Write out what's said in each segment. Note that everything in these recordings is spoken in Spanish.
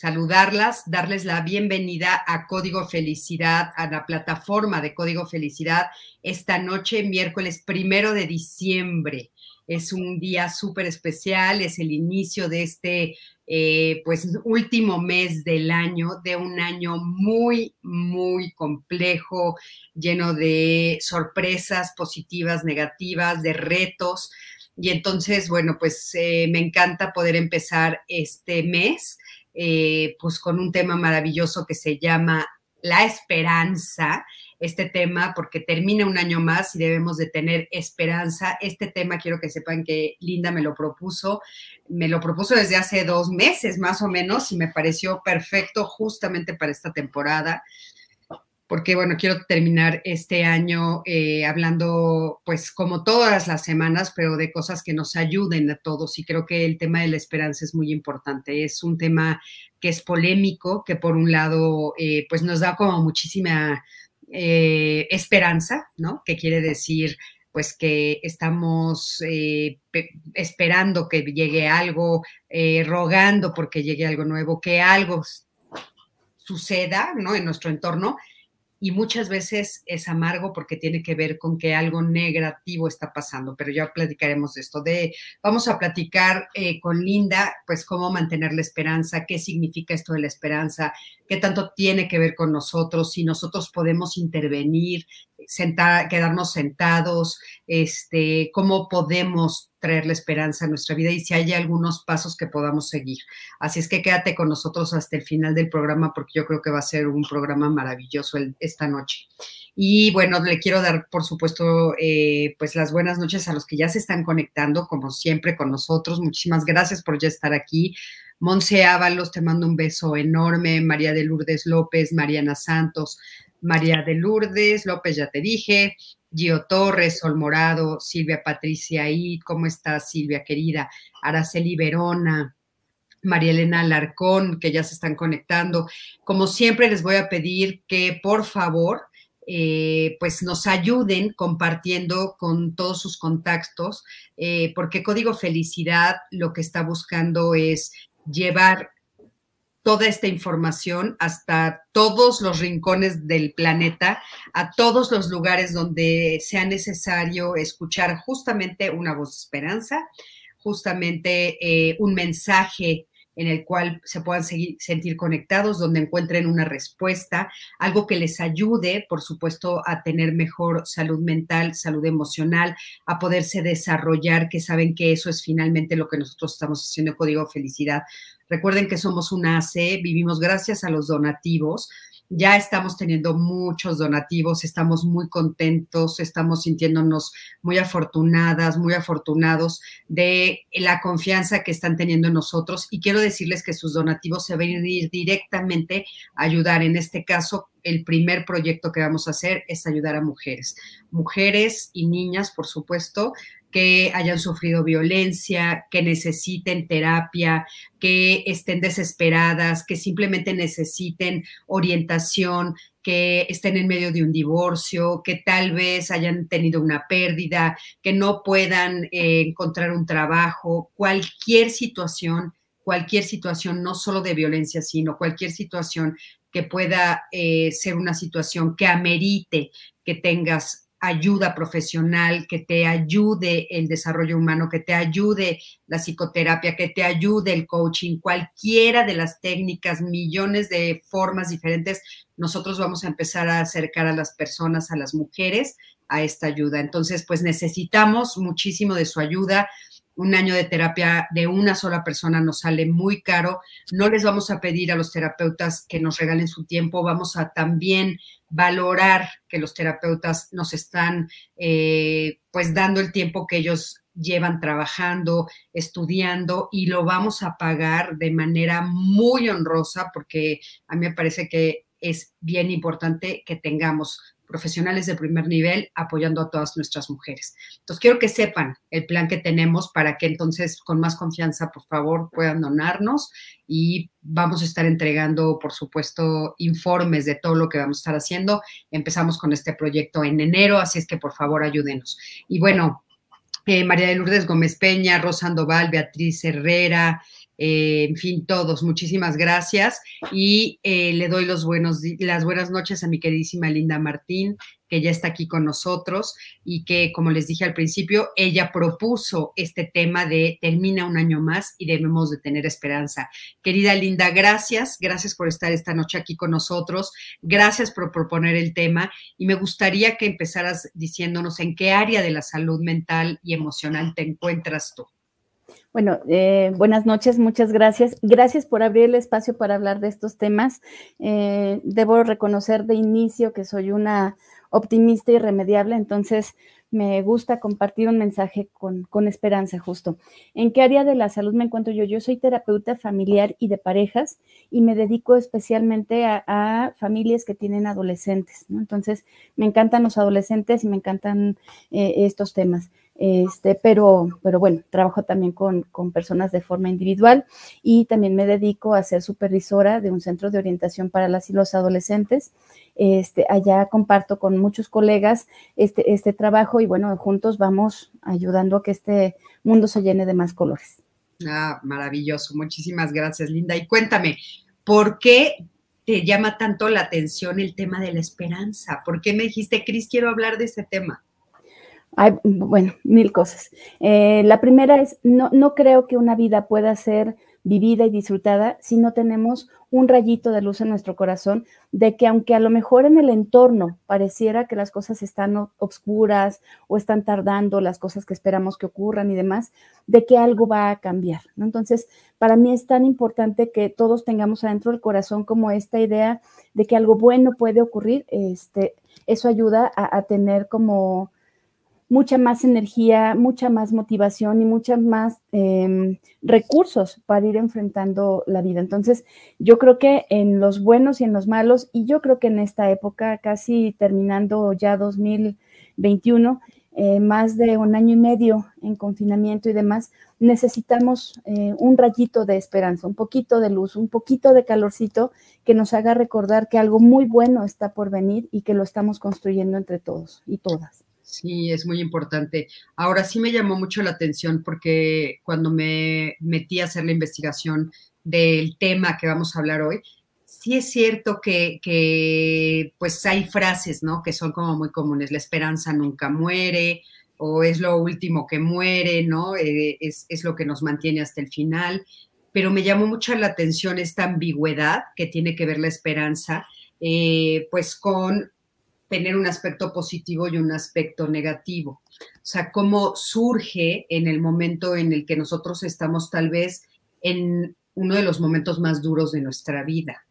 saludarlas, darles la bienvenida a Código Felicidad, a la plataforma de Código Felicidad, esta noche, miércoles primero de diciembre. Es un día súper especial, es el inicio de este, eh, pues, último mes del año, de un año muy, muy complejo, lleno de sorpresas positivas, negativas, de retos y entonces, bueno, pues eh, me encanta poder empezar este mes, eh, pues con un tema maravilloso que se llama la esperanza, este tema, porque termina un año más y debemos de tener esperanza. Este tema quiero que sepan que Linda me lo propuso, me lo propuso desde hace dos meses más o menos y me pareció perfecto justamente para esta temporada porque bueno, quiero terminar este año eh, hablando, pues como todas las semanas, pero de cosas que nos ayuden a todos. Y creo que el tema de la esperanza es muy importante. Es un tema que es polémico, que por un lado, eh, pues nos da como muchísima eh, esperanza, ¿no? Que quiere decir pues que estamos esperando que llegue algo, rogando porque llegue algo nuevo, que algo suceda, ¿no? En nuestro entorno y muchas veces es amargo porque tiene que ver con que algo negativo está pasando, pero ya platicaremos de esto. De, vamos a platicar eh, con Linda, pues cómo mantener la esperanza, qué significa esto de la esperanza, qué tanto tiene que ver con nosotros, si nosotros podemos intervenir, sentar, quedarnos sentados, este, cómo podemos traer la esperanza a nuestra vida y si hay algunos pasos que podamos seguir. Así es que quédate con nosotros hasta el final del programa porque yo creo que va a ser un programa maravilloso esta noche. Y bueno, le quiero dar, por supuesto, eh, pues las buenas noches a los que ya se están conectando, como siempre, con nosotros. Muchísimas gracias por ya estar aquí. Monse Ábalos, te mando un beso enorme. María de Lourdes López, Mariana Santos, María de Lourdes López, ya te dije. Gio Torres, Sol Morado, Silvia Patricia Id, ¿cómo estás, Silvia querida? Araceli Verona, María Elena Alarcón, que ya se están conectando. Como siempre, les voy a pedir que por favor, eh, pues nos ayuden compartiendo con todos sus contactos, eh, porque Código Felicidad lo que está buscando es llevar toda esta información hasta todos los rincones del planeta, a todos los lugares donde sea necesario escuchar justamente una voz de esperanza, justamente eh, un mensaje en el cual se puedan seguir, sentir conectados, donde encuentren una respuesta, algo que les ayude, por supuesto, a tener mejor salud mental, salud emocional, a poderse desarrollar, que saben que eso es finalmente lo que nosotros estamos haciendo Código Felicidad. Recuerden que somos una AC, vivimos gracias a los donativos. Ya estamos teniendo muchos donativos, estamos muy contentos, estamos sintiéndonos muy afortunadas, muy afortunados de la confianza que están teniendo en nosotros. Y quiero decirles que sus donativos se van a ir directamente a ayudar. En este caso, el primer proyecto que vamos a hacer es ayudar a mujeres, mujeres y niñas, por supuesto, que hayan sufrido violencia, que necesiten terapia, que estén desesperadas, que simplemente necesiten orientación, que estén en medio de un divorcio, que tal vez hayan tenido una pérdida, que no puedan eh, encontrar un trabajo, cualquier situación, cualquier situación, no solo de violencia, sino cualquier situación que pueda eh, ser una situación que amerite que tengas ayuda profesional, que te ayude el desarrollo humano, que te ayude la psicoterapia, que te ayude el coaching, cualquiera de las técnicas, millones de formas diferentes, nosotros vamos a empezar a acercar a las personas, a las mujeres, a esta ayuda. Entonces, pues necesitamos muchísimo de su ayuda un año de terapia de una sola persona nos sale muy caro. No les vamos a pedir a los terapeutas que nos regalen su tiempo, vamos a también valorar que los terapeutas nos están eh, pues dando el tiempo que ellos llevan trabajando, estudiando y lo vamos a pagar de manera muy honrosa porque a mí me parece que es bien importante que tengamos profesionales de primer nivel apoyando a todas nuestras mujeres. Entonces, quiero que sepan el plan que tenemos para que entonces con más confianza, por favor, puedan donarnos y vamos a estar entregando, por supuesto, informes de todo lo que vamos a estar haciendo. Empezamos con este proyecto en enero, así es que por favor ayúdenos. Y bueno, eh, María de Lourdes Gómez Peña, Rosa Andoval, Beatriz Herrera, eh, en fin, todos, muchísimas gracias. Y eh, le doy los buenos, las buenas noches a mi queridísima Linda Martín, que ya está aquí con nosotros y que, como les dije al principio, ella propuso este tema de termina un año más y debemos de tener esperanza. Querida Linda, gracias, gracias por estar esta noche aquí con nosotros, gracias por proponer el tema y me gustaría que empezaras diciéndonos en qué área de la salud mental y emocional te encuentras tú. Bueno, eh, buenas noches, muchas gracias. Gracias por abrir el espacio para hablar de estos temas. Eh, debo reconocer de inicio que soy una optimista irremediable, entonces me gusta compartir un mensaje con, con, esperanza justo. ¿En qué área de la salud me encuentro yo? Yo soy terapeuta familiar y de parejas y me dedico especialmente a, familias que tienen adolescentes. Entonces, me encantan los adolescentes y me encantan eh, estos temas. Este, pero, pero bueno, trabajo también con, personas de forma individual y también me dedico a ser supervisora de un centro de orientación para las y los adolescentes. Este, allá comparto con muchos colegas este, este trabajo y bueno, juntos vamos ayudando a que este mundo se llene de más colores. Ah, maravilloso. Muchísimas gracias, Linda. Y cuéntame, ¿por qué te llama tanto la atención el tema de la esperanza? ¿Por qué me dijiste, Cris, quiero hablar de ese tema? Hay, bueno, mil cosas. Eh, la primera es, no, no creo que una vida pueda ser vivida y disfrutada si no tenemos un rayito de luz en nuestro corazón de que aunque a lo mejor en el entorno pareciera que las cosas están obscuras o están tardando las cosas que esperamos que ocurran y demás, de que algo va a cambiar. Entonces, para mí es tan importante que todos tengamos adentro del corazón como esta idea de que algo bueno puede ocurrir. Este, eso ayuda a tener como mucha más energía, mucha más motivación y muchos más em, recursos para ir enfrentando la vida. Entonces, yo creo que en los buenos y en los malos, y yo creo que en esta época, casi terminando ya 2021, eh, más de un año y medio en confinamiento y demás, necesitamos eh, un rayito de esperanza, un poquito de luz, un poquito de calorcito que nos haga recordar que algo muy bueno está por venir y que lo estamos construyendo entre todos y todas. Sí, es muy importante. Ahora sí me llamó mucho la atención porque cuando me metí a hacer la investigación del tema que vamos a hablar hoy, sí es cierto que, pues hay frases, ¿no? Que son como muy comunes. La esperanza nunca muere o es lo último que muere, ¿no? Eh, es, lo que nos mantiene hasta el final. Pero me llamó mucho la atención esta ambigüedad que tiene que ver la esperanza, eh, pues con tener un aspecto positivo y un aspecto negativo. O sea, cómo surge en el momento en el que nosotros estamos tal vez en uno de los momentos más duros de nuestra vida.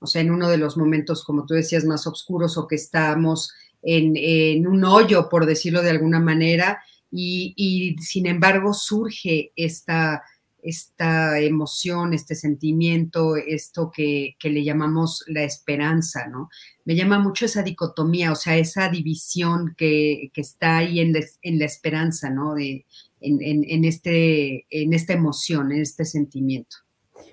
O sea, en uno de los momentos, como tú decías, más oscuros o que estamos en, un hoyo, por decirlo de alguna manera, y, y sin embargo surge esta esta emoción, este sentimiento, esto que, le llamamos la esperanza, ¿no? Me llama mucho esa dicotomía, o sea, esa división que, está ahí en, la esperanza, ¿no? De, en, este, en esta emoción, en este sentimiento.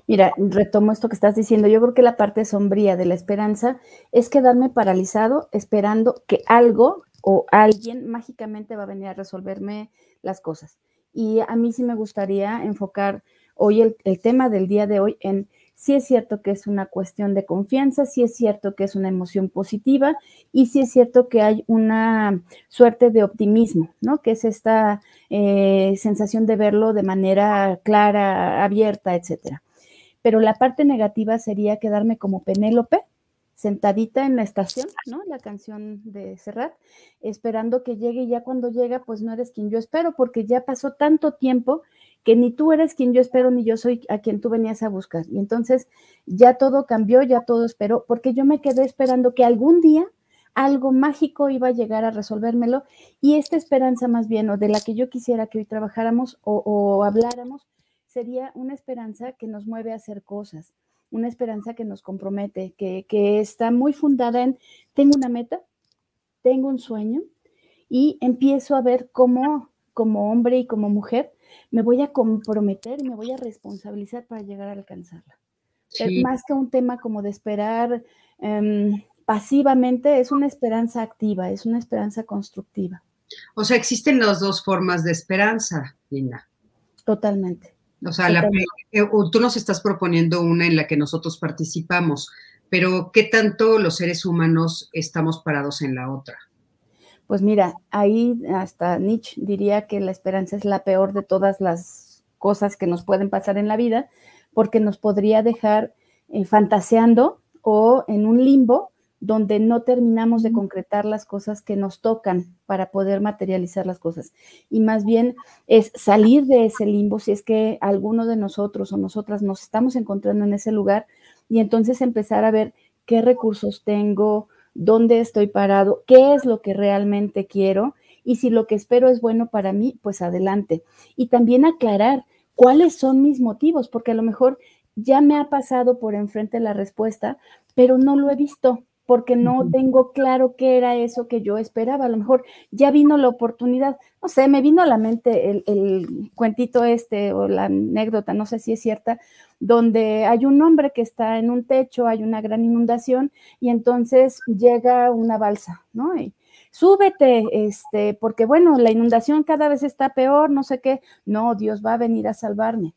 Mira, retomo esto que estás diciendo. Yo creo que la parte sombría de la esperanza es quedarme paralizado esperando que algo o alguien mágicamente va a venir a resolverme las cosas. Y a mí sí me gustaría enfocar hoy el, tema del día de hoy en si es cierto que es una cuestión de confianza, si es cierto que es una emoción positiva y si es cierto que hay una suerte de optimismo, ¿no? Que es esta eh, sensación de verlo de manera clara, abierta, etcétera. Pero la parte negativa sería quedarme como Penélope, sentadita en la estación, ¿no? La canción de Serrat, esperando que llegue y ya cuando llega, pues no eres quien yo espero, porque ya pasó tanto tiempo que ni tú eres quien yo espero, ni yo soy a quien tú venías a buscar. Y entonces ya todo cambió, ya todo esperó, porque yo me quedé esperando que algún día algo mágico iba a llegar a resolvérmelo y esta esperanza más bien, o de la que yo quisiera que hoy trabajáramos o, habláramos, sería una esperanza que nos mueve a hacer cosas, una esperanza que nos compromete, que, que está muy fundada en, tengo una meta, tengo un sueño y empiezo a ver cómo como hombre y como mujer me voy a comprometer y me voy a responsabilizar para llegar a alcanzarla. Más que un tema como de esperar em, pasivamente, es una esperanza activa, es una esperanza constructiva. O sea, existen las dos formas de esperanza, Linda. Totalmente. O sea, eh, tú nos estás proponiendo una en la que nosotros participamos, pero ¿qué tanto los seres humanos estamos parados en la otra? Pues mira, ahí hasta Nietzsche diría que la esperanza es la peor de todas las cosas que nos pueden pasar en la vida, porque nos podría dejar eh, fantaseando o en un limbo donde no terminamos de concretar las cosas que nos tocan para poder materializar las cosas. Y más bien es salir de ese limbo si es que alguno de nosotros o nosotras nos estamos encontrando en ese lugar y entonces empezar a ver qué recursos tengo, dónde estoy parado, qué es lo que realmente quiero y si lo que espero es bueno para mí, pues adelante. Y también aclarar cuáles son mis motivos, porque a lo mejor ya me ha pasado por enfrente la respuesta, pero no lo he visto porque no tengo claro qué era eso que yo esperaba. A lo mejor ya vino la oportunidad, no sé, me vino a la mente el, el, cuentito este o la anécdota, no sé si es cierta, donde hay un hombre que está en un techo, hay una gran inundación y entonces llega una balsa, ¿no? Y, súbete, este, porque bueno, la inundación cada vez está peor, no sé qué, no, Dios va a venir a salvarme.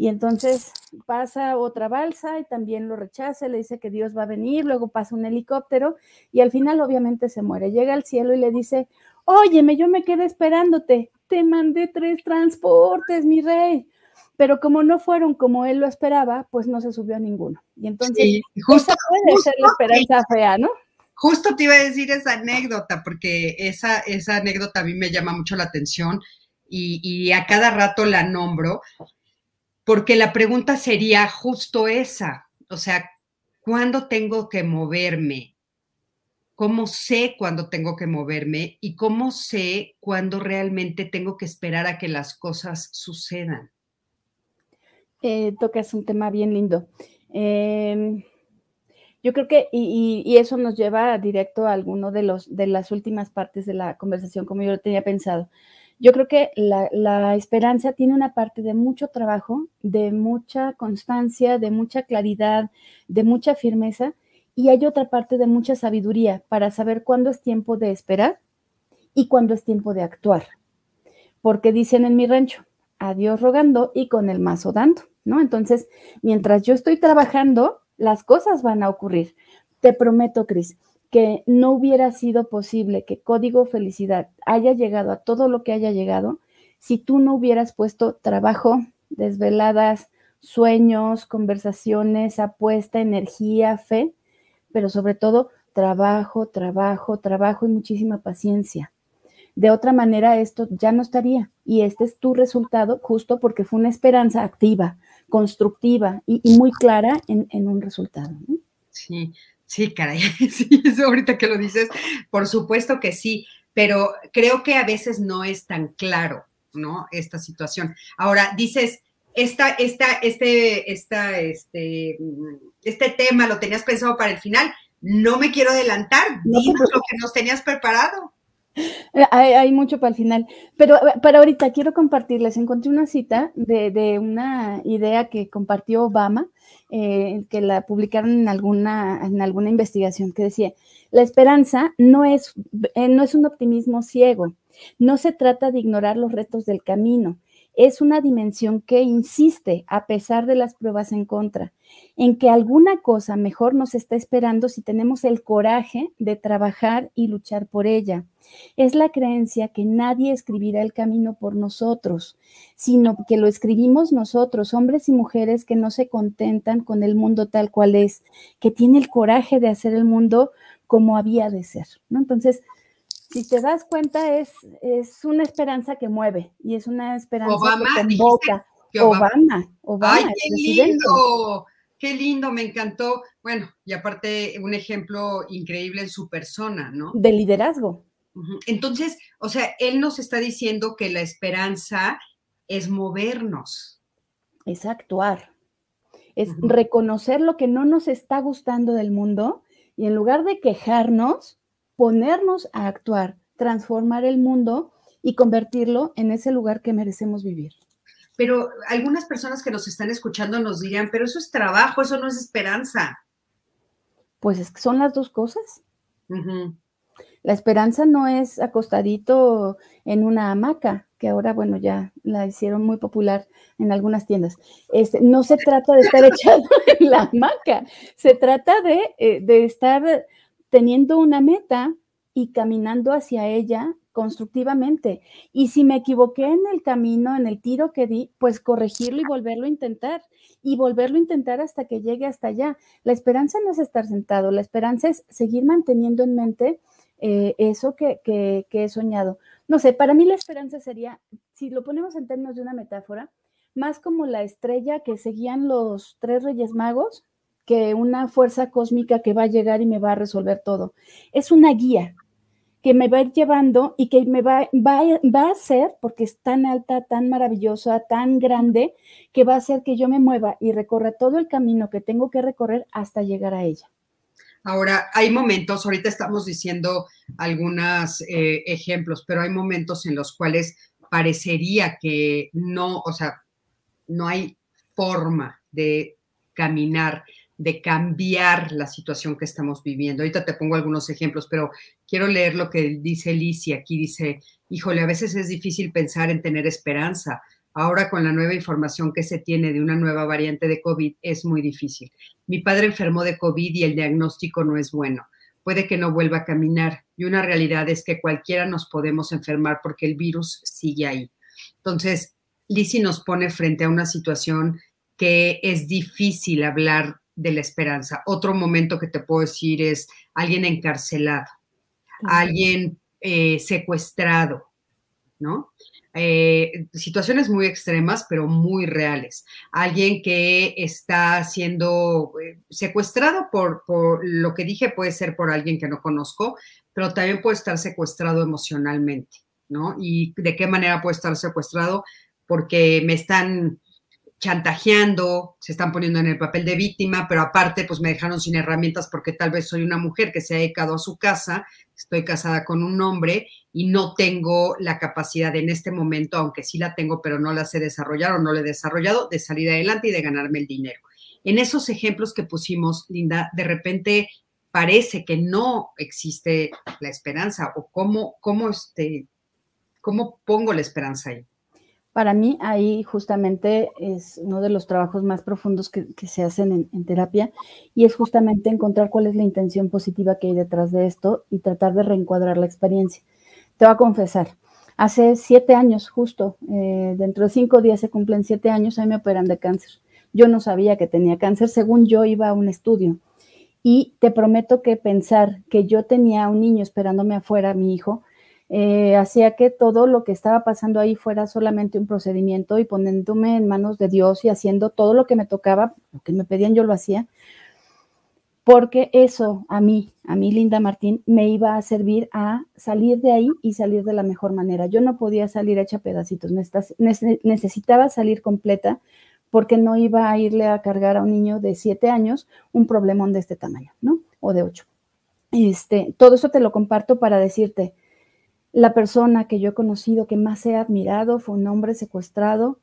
Y entonces pasa otra balsa y también lo rechaza, le dice que Dios va a venir, luego pasa un helicóptero y al final obviamente se muere. Llega al cielo y le dice, óyeme, yo me quedé esperándote, te mandé tres transportes, mi rey. Pero como no fueron como él lo esperaba, pues no se subió a ninguno. Y entonces, justo, puede ser la esperanza fea, ¿no? Justo te iba a decir esa anécdota, porque esa, esa anécdota a mí me llama mucho la atención y, y a cada rato la nombro, porque la pregunta sería justo esa, o sea, ¿cuándo tengo que moverme? ¿Cómo sé cuándo tengo que moverme? ¿Y cómo sé cuándo realmente tengo que esperar a que las cosas sucedan? Eh, tocas un tema bien lindo. Em, yo creo que, y, eso nos lleva directo a alguno de, los, de las últimas partes de la conversación, como yo lo tenía pensado. Yo creo que la, esperanza tiene una parte de mucho trabajo, de mucha constancia, de mucha claridad, de mucha firmeza, y hay otra parte de mucha sabiduría para saber cuándo es tiempo de esperar y cuándo es tiempo de actuar. Porque dicen en mi rancho, adiós rogando y con el mazo dando, ¿no? Entonces, mientras yo estoy trabajando, las cosas van a ocurrir. Te prometo, Cris, que no hubiera sido posible que Código Felicidad haya llegado a todo lo que haya llegado si tú no hubieras puesto trabajo, desveladas, sueños, conversaciones, apuesta, energía, fe, pero sobre todo trabajo, trabajo, trabajo y muchísima paciencia. De otra manera, esto ya no estaría. Y este es tu resultado justo porque fue una esperanza activa, constructiva y, muy clara en, un resultado. Sí, Sí, caray, sí, eso ahorita que lo dices, por supuesto que sí, pero creo que a veces no es tan claro, ¿no? Esta situación. Ahora, dices, esta, esta, este, esta, este, este tema lo tenías pensado para el final. No me quiero adelantar, dinos lo que nos tenías preparado. Eh, hay, mucho para el final, pero eh, para ahorita quiero compartirles, encontré una cita de, una idea que compartió Obama, eh, que la publicaron en alguna, en alguna investigación, que decía, la esperanza no es, no es un optimismo ciego, no se trata de ignorar los retos del camino, es una dimensión que insiste, a pesar de las pruebas en contra, en que alguna cosa mejor nos está esperando si tenemos el coraje de trabajar y luchar por ella. Es la creencia que nadie escribirá el camino por nosotros, sino que lo escribimos nosotros, hombres y mujeres que no se contentan con el mundo tal cual es, que tiene el coraje de hacer el mundo como había de ser. Entonces, si te das cuenta, es, es una esperanza que mueve y es una esperanza que convoca. Obama, Obama, ¡Ay, qué lindo! Qué lindo, me encantó. Bueno, y aparte un ejemplo increíble en su persona, ¿no? De liderazgo. Entonces, o sea, él nos está diciendo que la esperanza es movernos. Es actuar. Es reconocer lo que no nos está gustando del mundo y en lugar de quejarnos, ponernos a actuar, transformar el mundo y convertirlo en ese lugar que merecemos vivir. Pero algunas personas que nos están escuchando nos dirían, pero eso es trabajo, eso no es esperanza. Pues es que son las dos cosas. La esperanza no es acostadito en una hamaca, que ahora, bueno, ya la hicieron muy popular en algunas tiendas. Este, no se trata de estar echado en la hamaca, se trata de, eh, de estar teniendo una meta y caminando hacia ella constructivamente. Y si me equivoqué en el camino, en el tiro que di, pues corregirlo y volverlo a intentar. Y volverlo a intentar hasta que llegue hasta allá. La esperanza no es estar sentado, la esperanza es seguir manteniendo en mente eh, eso que, que, que he soñado. No sé, para mí la esperanza sería, si lo ponemos en términos de una metáfora, más como la estrella que seguían los tres reyes magos que una fuerza cósmica que va a llegar y me va a resolver todo. Es una guía, que me va a ir llevando y que me va, va, va, a hacer, porque es tan alta, tan maravillosa, tan grande, que va a hacer que yo me mueva y recorra todo el camino que tengo que recorrer hasta llegar a ella. Ahora, hay momentos, ahorita estamos diciendo algunos eh, ejemplos, pero hay momentos en los cuales parecería que no, o sea, no hay forma de caminar de cambiar la situación que estamos viviendo. Ahorita te pongo algunos ejemplos, pero quiero leer lo que dice Licia. Aquí dice, híjole, a veces es difícil pensar en tener esperanza. Ahora con la nueva información que se tiene de una nueva variante de COVID es muy difícil. Mi padre enfermó de COVID y el diagnóstico no es bueno. Puede que no vuelva a caminar y una realidad es que cualquiera nos podemos enfermar porque el virus sigue ahí. Entonces, Lisi nos pone frente a una situación que es difícil hablar de la esperanza. Otro momento que te puedo decir es alguien encarcelado, alguien eh, secuestrado, ¿no? Eh, situaciones muy extremas, pero muy reales. Alguien que está siendo eh, secuestrado por, por, lo que dije, puede ser por alguien que no conozco, pero también puede estar secuestrado emocionalmente, ¿no? ¿Y de qué manera puede estar secuestrado? Porque me están chantajeando, se están poniendo en el papel de víctima, pero aparte pues me dejaron sin herramientas porque tal vez soy una mujer que se ha dedicado a su casa, estoy casada con un hombre y no tengo la capacidad en este momento, aunque sí la tengo, pero no la sé desarrollar o no la he desarrollado, de salir adelante y de ganarme el dinero. En esos ejemplos que pusimos, Linda, de repente parece que no existe la esperanza o cómo, cómo, este, cómo pongo la esperanza ahí. Para mí ahí justamente es uno de los trabajos más profundos que, se hacen en, terapia y es justamente encontrar cuál es la intención positiva que hay detrás de esto y tratar de reencuadrar la experiencia. Te voy a confesar, hace siete años justo, eh, dentro de cinco días se cumplen siete años, a mí me operan de cáncer. Yo no sabía que tenía cáncer, según yo iba a un estudio. Y te prometo que pensar que yo tenía un niño esperándome afuera, mi hijo, eh, hacía que todo lo que estaba pasando ahí fuera solamente un procedimiento y poniéndome en manos de Dios y haciendo todo lo que me tocaba, lo que me pedían yo lo hacía, porque eso a mí, a mí Linda Martín, me iba a servir a salir de ahí y salir de la mejor manera. Yo no podía salir hecha pedacitos, necesitaba salir completa porque no iba a irle a cargar a un niño de siete años un problemón de este tamaño, ¿no? O de ocho. Este, todo eso te lo comparto para decirte, la persona que yo he conocido que más he admirado fue un hombre secuestrado.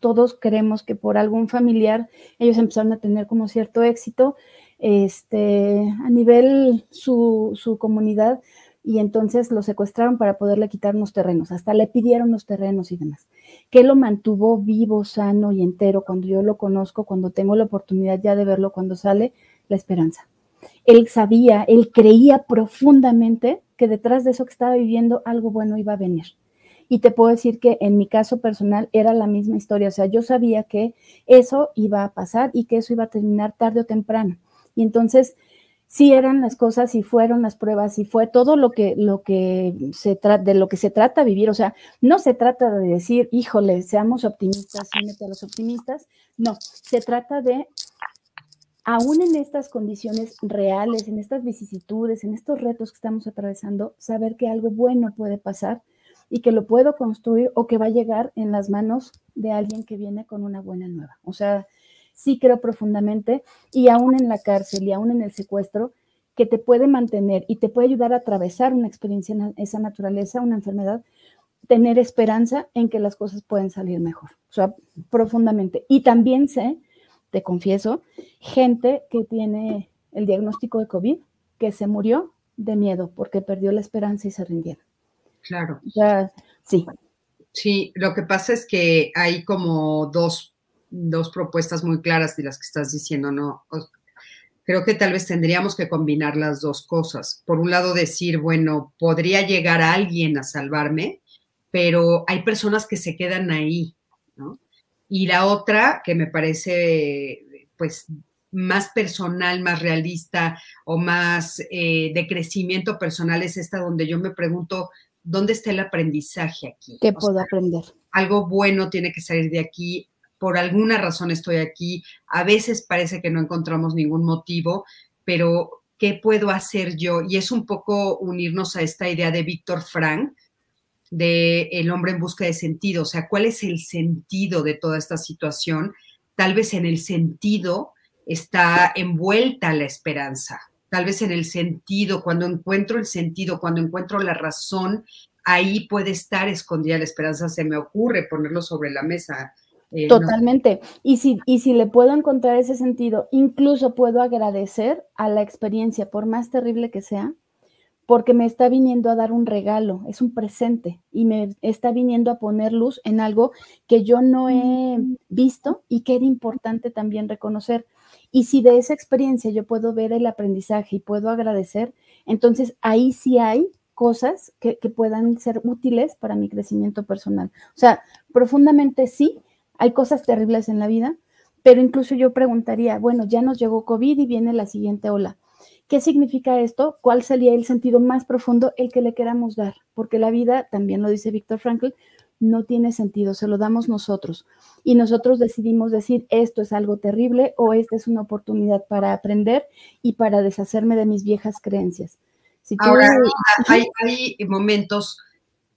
Todos creemos que por algún familiar ellos empezaron a tener como cierto éxito este, a nivel su, su comunidad y entonces lo secuestraron para poderle quitar unos terrenos, hasta le pidieron los terrenos y demás. Que lo mantuvo vivo, sano y entero cuando yo lo conozco, cuando tengo la oportunidad ya de verlo cuando sale, la esperanza. Él sabía, él creía profundamente que detrás de eso que estaba viviendo algo bueno iba a venir. Y te puedo decir que en mi caso personal era la misma historia, o sea, yo sabía que eso iba a pasar y que eso iba a terminar tarde o temprano. Y entonces, sí eran las cosas y fueron las pruebas y fue todo lo que, lo que se trata, de lo que se trata vivir. O sea, no se trata de decir, híjole, seamos optimistas, únete los optimistas. No, se trata de aún en estas condiciones reales, en estas vicisitudes, en estos retos que estamos atravesando, saber que algo bueno puede pasar y que lo puedo construir o que va a llegar en las manos de alguien que viene con una buena nueva. O sea, sí creo profundamente y aún en la cárcel y aún en el secuestro, que te puede mantener y te puede ayudar a atravesar una experiencia en esa naturaleza, una enfermedad, tener esperanza en que las cosas pueden salir mejor, o sea, profundamente. Y también sé, te confieso, gente que tiene el diagnóstico de COVID, que se murió de miedo porque perdió la esperanza y se rindieron. Claro. Sí. Sí, lo que pasa es que hay como dos, dos propuestas muy claras de las que estás diciendo, ¿no? creo que tal vez tendríamos que combinar las dos cosas. Por un lado, decir, bueno, podría llegar alguien a salvarme, pero hay personas que se quedan ahí. Y la otra, que me parece, pues, más personal, más realista o más eh, de crecimiento personal, es esta donde yo me pregunto, ¿dónde está el aprendizaje aquí? ¿Qué puedo aprender? Algo bueno tiene que salir de aquí, por alguna razón estoy aquí, a veces parece que no encontramos ningún motivo, pero ¿qué puedo hacer yo? Y es un poco unirnos a esta idea de Víctor Frank, de el hombre en busca de sentido, o sea, ¿cuál es el sentido de toda esta situación? Tal vez en el sentido está envuelta la esperanza, tal vez en el sentido, cuando encuentro el sentido, cuando encuentro la razón, ahí puede estar escondida la esperanza, se me ocurre ponerlo sobre la mesa, eh, Totalmente. Y, si, y si le puedo encontrar ese sentido, incluso puedo agradecer a la experiencia, por más terrible que sea, porque me está viniendo a dar un regalo, es un presente y me está viniendo a poner luz en algo que yo no he visto y que era importante también reconocer. Y si de esa experiencia yo puedo ver el aprendizaje y puedo agradecer, entonces ahí sí hay cosas que, que puedan ser útiles para mi crecimiento personal. O sea, profundamente sí, hay cosas terribles en la vida, pero incluso yo preguntaría, bueno, ya nos llegó COVID y viene la siguiente ola. ¿Qué significa esto? ¿Cuál sería el sentido más profundo el que le queramos dar? Porque la vida, también lo dice Víctor Frankl, no tiene sentido, se lo damos nosotros. Y nosotros decidimos decir, esto es algo terrible o esta es una oportunidad para aprender y para deshacerme de mis viejas creencias. Ahora, hay, hay momentos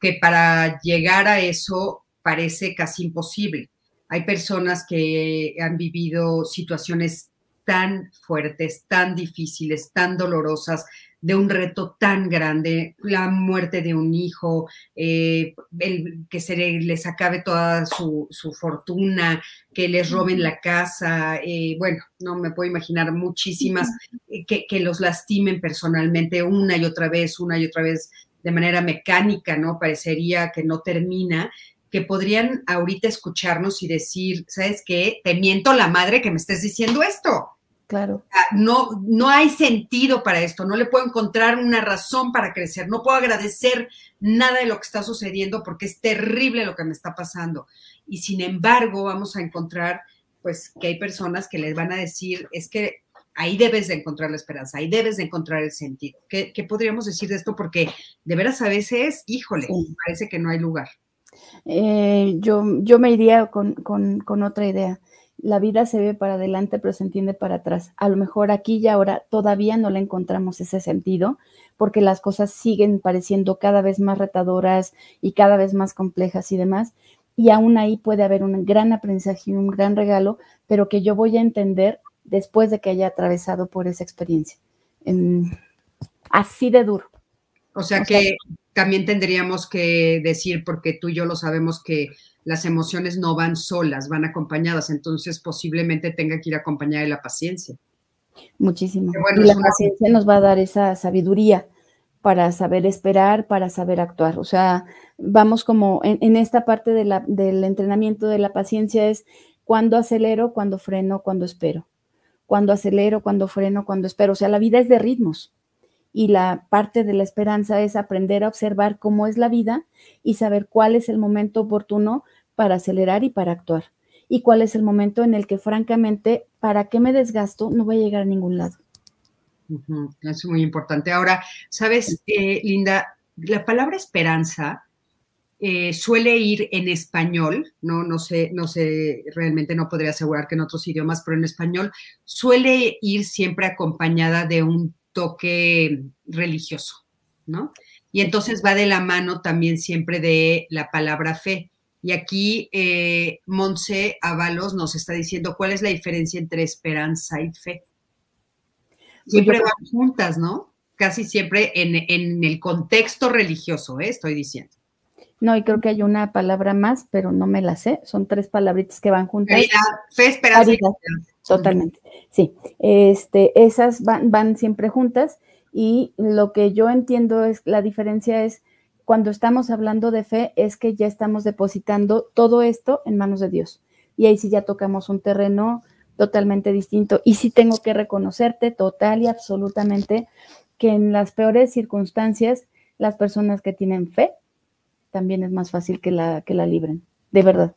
que para llegar a eso parece casi imposible. Hay personas que han vivido situaciones tan fuertes, tan difíciles, tan dolorosas, de un reto tan grande, la muerte de un hijo, eh, el, que se les acabe toda su, fortuna, que les roben la casa, eh, bueno, no me puedo imaginar muchísimas eh, que, que, los lastimen personalmente una y otra vez, una y otra vez de manera mecánica, ¿no? Parecería que no termina que podrían ahorita escucharnos y decir, ¿sabes qué? Te miento la madre que me estés diciendo esto. Claro. No, no hay sentido para esto, no le puedo encontrar una razón para crecer, no puedo agradecer nada de lo que está sucediendo porque es terrible lo que me está pasando. Y sin embargo, vamos a encontrar, pues, que hay personas que les van a decir, es que ahí debes de encontrar la esperanza, ahí debes de encontrar el sentido. ¿Qué, podríamos decir de esto? Porque de veras a veces, híjole, parece que no hay lugar. Eh, yo, yo me iría con, con, otra idea. La vida se ve para adelante, pero se entiende para atrás. A lo mejor aquí y ahora todavía no le encontramos ese sentido, porque las cosas siguen pareciendo cada vez más retadoras y cada vez más complejas y demás. Y aún ahí puede haber un gran aprendizaje y un gran regalo, pero que yo voy a entender después de que haya atravesado por esa experiencia. así de duro. O sea que también tendríamos que decir, porque tú y yo lo sabemos, que las emociones no van solas, van acompañadas, entonces posiblemente tenga que ir acompañada de la paciencia. Muchísimo. y la paciencia nos va a dar esa sabiduría para saber esperar, para saber actuar. O sea, vamos como en, esta parte del entrenamiento de la paciencia es cuando acelero, cuando freno, cuando espero. Cuando acelero, cuando freno, cuando espero. O sea, la vida es de ritmos y la parte de la esperanza es aprender a observar cómo es la vida y saber cuál es el momento oportuno para acelerar y para actuar. Y cuál es el momento en el que, francamente, ¿para qué me desgasto? No voy a llegar a ningún lado. Es muy importante. Ahora, sabes, eh, Linda, la palabra esperanza eh, suele ir en español, ¿no? No sé, no sé, realmente no podría asegurar que en otros idiomas, pero en español suele ir siempre acompañada de un toque religioso, ¿no? Y entonces va de la mano también siempre de la palabra fe. Y aquí eh, Monse Avalos nos está diciendo cuál es la diferencia entre esperanza y fe. Pues siempre van juntas, ¿no? Casi siempre en, el contexto religioso, ¿eh? estoy diciendo. No, y creo que hay una palabra más, pero no me la sé. Son tres palabritas que van juntas. fe, esperanza. Totalmente. Sí. Este, esas van, van siempre juntas. Y lo que yo entiendo es la diferencia es cuando estamos hablando de fe, es que ya estamos depositando todo esto en manos de Dios. Y ahí sí ya tocamos un terreno totalmente distinto. Y sí tengo que reconocerte total y absolutamente que en las peores circunstancias, las personas que tienen fe, también es más fácil que la, que la libren, de verdad.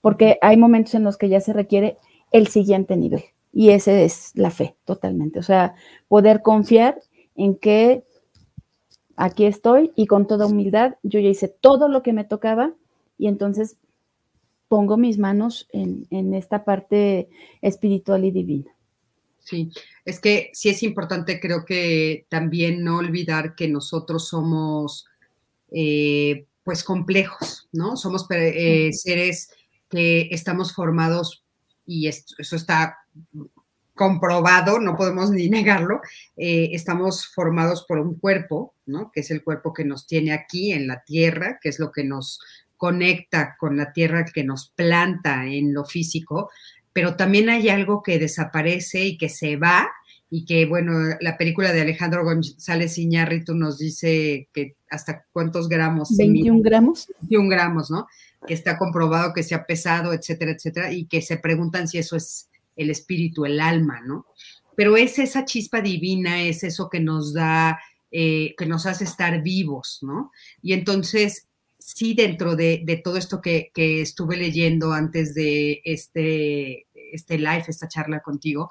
Porque hay momentos en los que ya se requiere el siguiente nivel. Y ese es la fe, totalmente. O sea, poder confiar en que aquí estoy y con toda humildad yo ya hice todo lo que me tocaba y entonces pongo mis manos en, en esta parte espiritual y divina. Sí, es que sí es importante, creo que también no olvidar que nosotros somos eh, pues complejos, ¿no? Somos eh, seres que estamos formados y eso está comprobado, no podemos ni negarlo, eh, estamos formados por un cuerpo, ¿no? Que es el cuerpo que nos tiene aquí en la tierra, que es lo que nos conecta con la tierra, que nos planta en lo físico, pero también hay algo que desaparece y que se va y que, bueno, la película de Alejandro González Iñárritu nos dice que hasta cuántos gramos. 21 gramos. 21 gramos, ¿no? Que está comprobado que se ha pesado, etcétera, etcétera, y que se preguntan si eso es el espíritu, el alma, ¿no? Pero es esa chispa divina, es eso que nos da, eh, que nos hace estar vivos, ¿no? Y entonces, sí, dentro de, todo esto que, que, estuve leyendo antes de este, este live, esta charla contigo,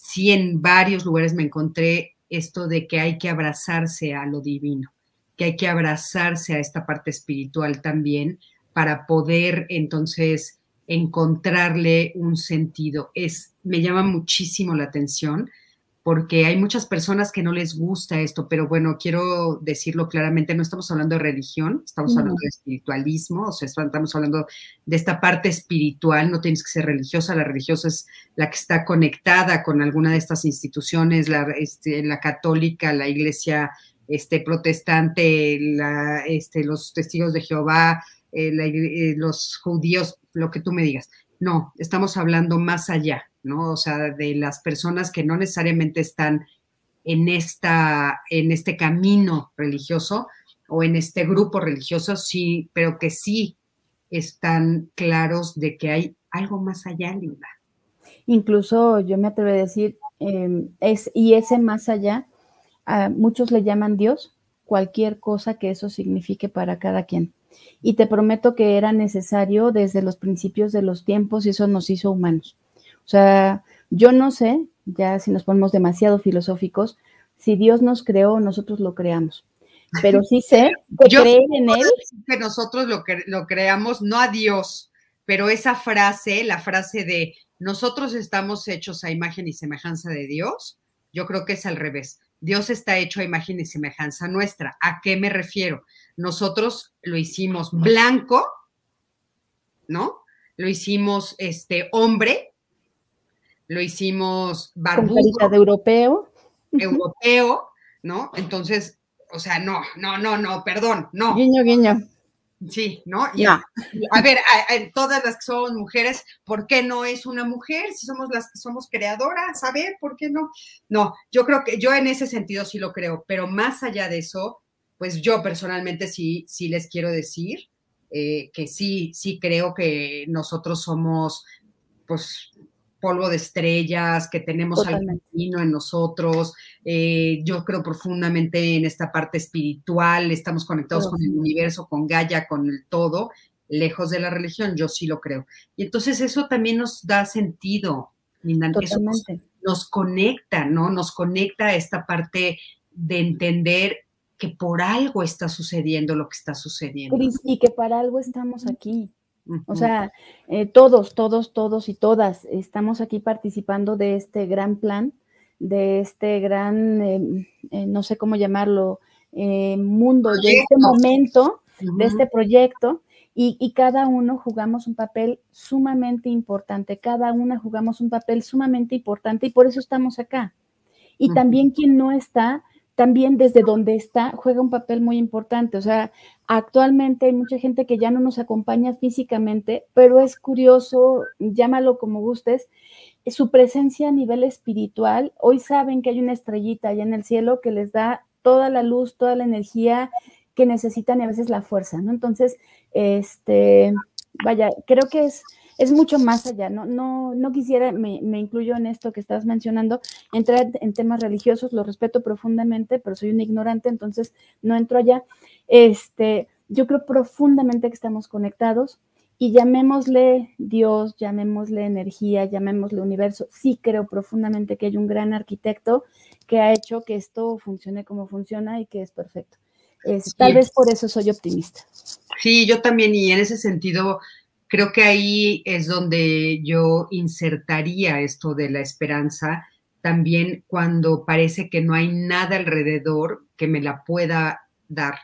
sí en varios lugares me encontré esto de que hay que abrazarse a lo divino, que hay que abrazarse a esta parte espiritual también para poder entonces encontrarle un sentido. Es, me llama muchísimo la atención porque hay muchas personas que no les gusta esto, pero bueno, quiero decirlo claramente, no estamos hablando de religión, estamos hablando de espiritualismo, o sea, estamos hablando de esta parte espiritual, no tienes que ser religiosa, la religiosa es la que está conectada con alguna de estas instituciones, la, este, la católica, la iglesia este, protestante, la, este, los testigos de Jehová, eh, eh, los judíos, lo que tú me digas. No, estamos hablando más allá, ¿no? O sea, de las personas que no necesariamente están en, esta, en este camino religioso o en este grupo religioso, sí, pero que sí están claros de que hay algo más allá, Linda. Incluso yo me atrevo a decir, em, es, y ese más allá, a muchos le llaman Dios, cualquier cosa que eso signifique para cada quien. Y te prometo que era necesario desde los principios de los tiempos y eso nos hizo humanos. O sea, yo no sé, ya si nos ponemos demasiado filosóficos, si Dios nos creó, nosotros lo creamos. Pero sí sé que creer en Él. Que nosotros lo, lo creamos, no a Dios, pero esa frase, la frase de nosotros estamos hechos a imagen y semejanza de Dios, yo creo que es al revés. Dios está hecho a imagen y semejanza nuestra. ¿A qué me refiero? Nosotros lo hicimos blanco, ¿no? Lo hicimos este hombre, lo hicimos barbudo. de europeo. Europeo, ¿no? Entonces, o sea, no, no, no, no, perdón, no. Guiño, guiño. Sí, ¿no? A, ver, todas las que somos mujeres, ¿por qué no es una mujer? Si somos las que somos creadoras, a ver, ¿por qué no? No, yo creo que yo en ese sentido sí lo creo, pero más allá de eso, pues yo personalmente sí, sí les quiero decir eh, que sí, sí creo que nosotros somos, pues, polvo de estrellas, que tenemos algo divino en nosotros. Eh, yo creo profundamente en esta parte espiritual, estamos conectados con el universo, con Gaia, con el todo, lejos de la religión, yo sí lo creo. Y entonces eso también nos da sentido, Eso nos, conecta, ¿no? Nos conecta a esta parte de entender que por algo está sucediendo lo que está sucediendo. y que para algo estamos aquí. O sea, eh, todos, todos, todos y todas estamos aquí participando de este gran plan, de este gran, em, eh, no sé cómo llamarlo, eh, mundo, de este momento, de este proyecto, y, y, cada uno jugamos un papel sumamente importante, cada una jugamos un papel sumamente importante y por eso estamos acá. Y también quien no está, también desde donde está, juega un papel muy importante. O sea, actualmente hay mucha gente que ya no nos acompaña físicamente, pero es curioso, llámalo como gustes, su presencia a nivel espiritual. Hoy saben que hay una estrellita allá en el cielo que les da toda la luz, toda la energía que necesitan y a veces la fuerza, ¿no? Entonces, este, vaya, creo que es es mucho más allá. No, no, no quisiera, me, me, incluyo en esto que estás mencionando, entrar en temas religiosos, lo respeto profundamente, pero soy un ignorante, entonces no entro allá. Este, yo creo profundamente que estamos conectados y llamémosle Dios, llamémosle energía, llamémosle universo. Sí creo profundamente que hay un gran arquitecto que ha hecho que esto funcione como funciona y que es perfecto. Es, tal vez por eso soy optimista. Sí, yo también, y en ese sentido, Creo que ahí es donde yo insertaría esto de la esperanza, también cuando parece que no hay nada alrededor que me la pueda dar.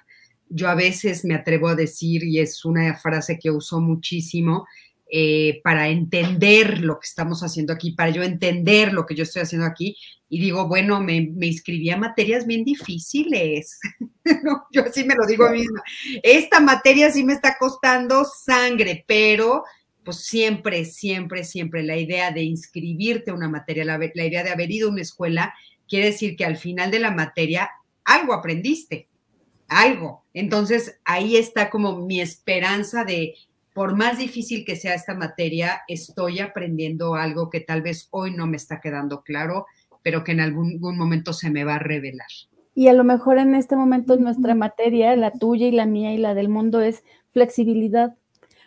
Yo a veces me atrevo a decir, y es una frase que uso muchísimo, eh, para entender lo que estamos haciendo aquí, para yo entender lo que yo estoy haciendo aquí. Y digo, bueno, me, me inscribí a materias bien difíciles. yo así me lo digo a mí misma. Esta materia sí me está costando sangre, pero pues siempre, siempre, siempre la idea de inscribirte a una materia, la, la idea de haber ido a una escuela, quiere decir que al final de la materia algo aprendiste, algo. Entonces ahí está como mi esperanza de por más difícil que sea esta materia, estoy aprendiendo algo que tal vez hoy no me está quedando claro, pero que en algún, momento se me va a revelar. Y a lo mejor en este momento nuestra materia, la tuya y la mía y la del mundo, es flexibilidad.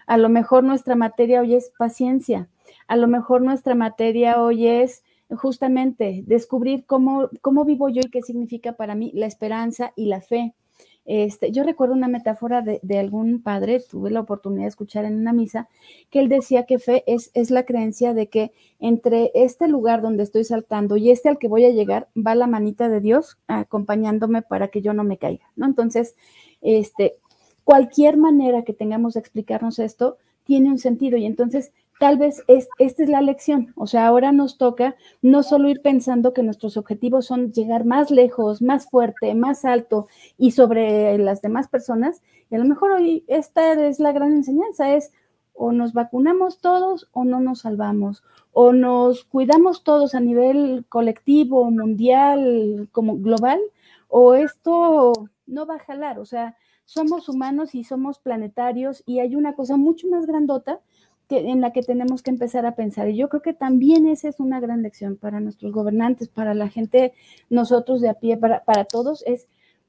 A lo mejor nuestra materia hoy es paciencia. A lo mejor nuestra materia hoy es justamente descubrir cómo, cómo vivo yo y qué significa para mí la esperanza y la fe. Este, yo recuerdo una metáfora de, algún padre, tuve la oportunidad de escuchar en una misa, que él decía que fe es, es la creencia de que entre este lugar donde estoy saltando y este al que voy a llegar, va la manita de Dios acompañándome para que yo no me caiga, ¿no? Entonces, este, cualquier manera que tengamos de explicarnos esto tiene un sentido y entonces tal vez es, esta es la lección. O sea, ahora nos toca no solo ir pensando que nuestros objetivos son llegar más lejos, más fuerte, más alto y sobre las demás personas. Y a lo mejor hoy esta es la gran enseñanza, es o nos vacunamos todos o no nos salvamos, o nos cuidamos todos a nivel colectivo, mundial, como global, o esto no va a jalar. O sea, somos humanos y somos planetarios y hay una cosa mucho más grandota en la que tenemos que empezar a pensar. Y yo creo que también esa es una gran lección para nuestros gobernantes, para la gente, nosotros de a pie, para, para todos, es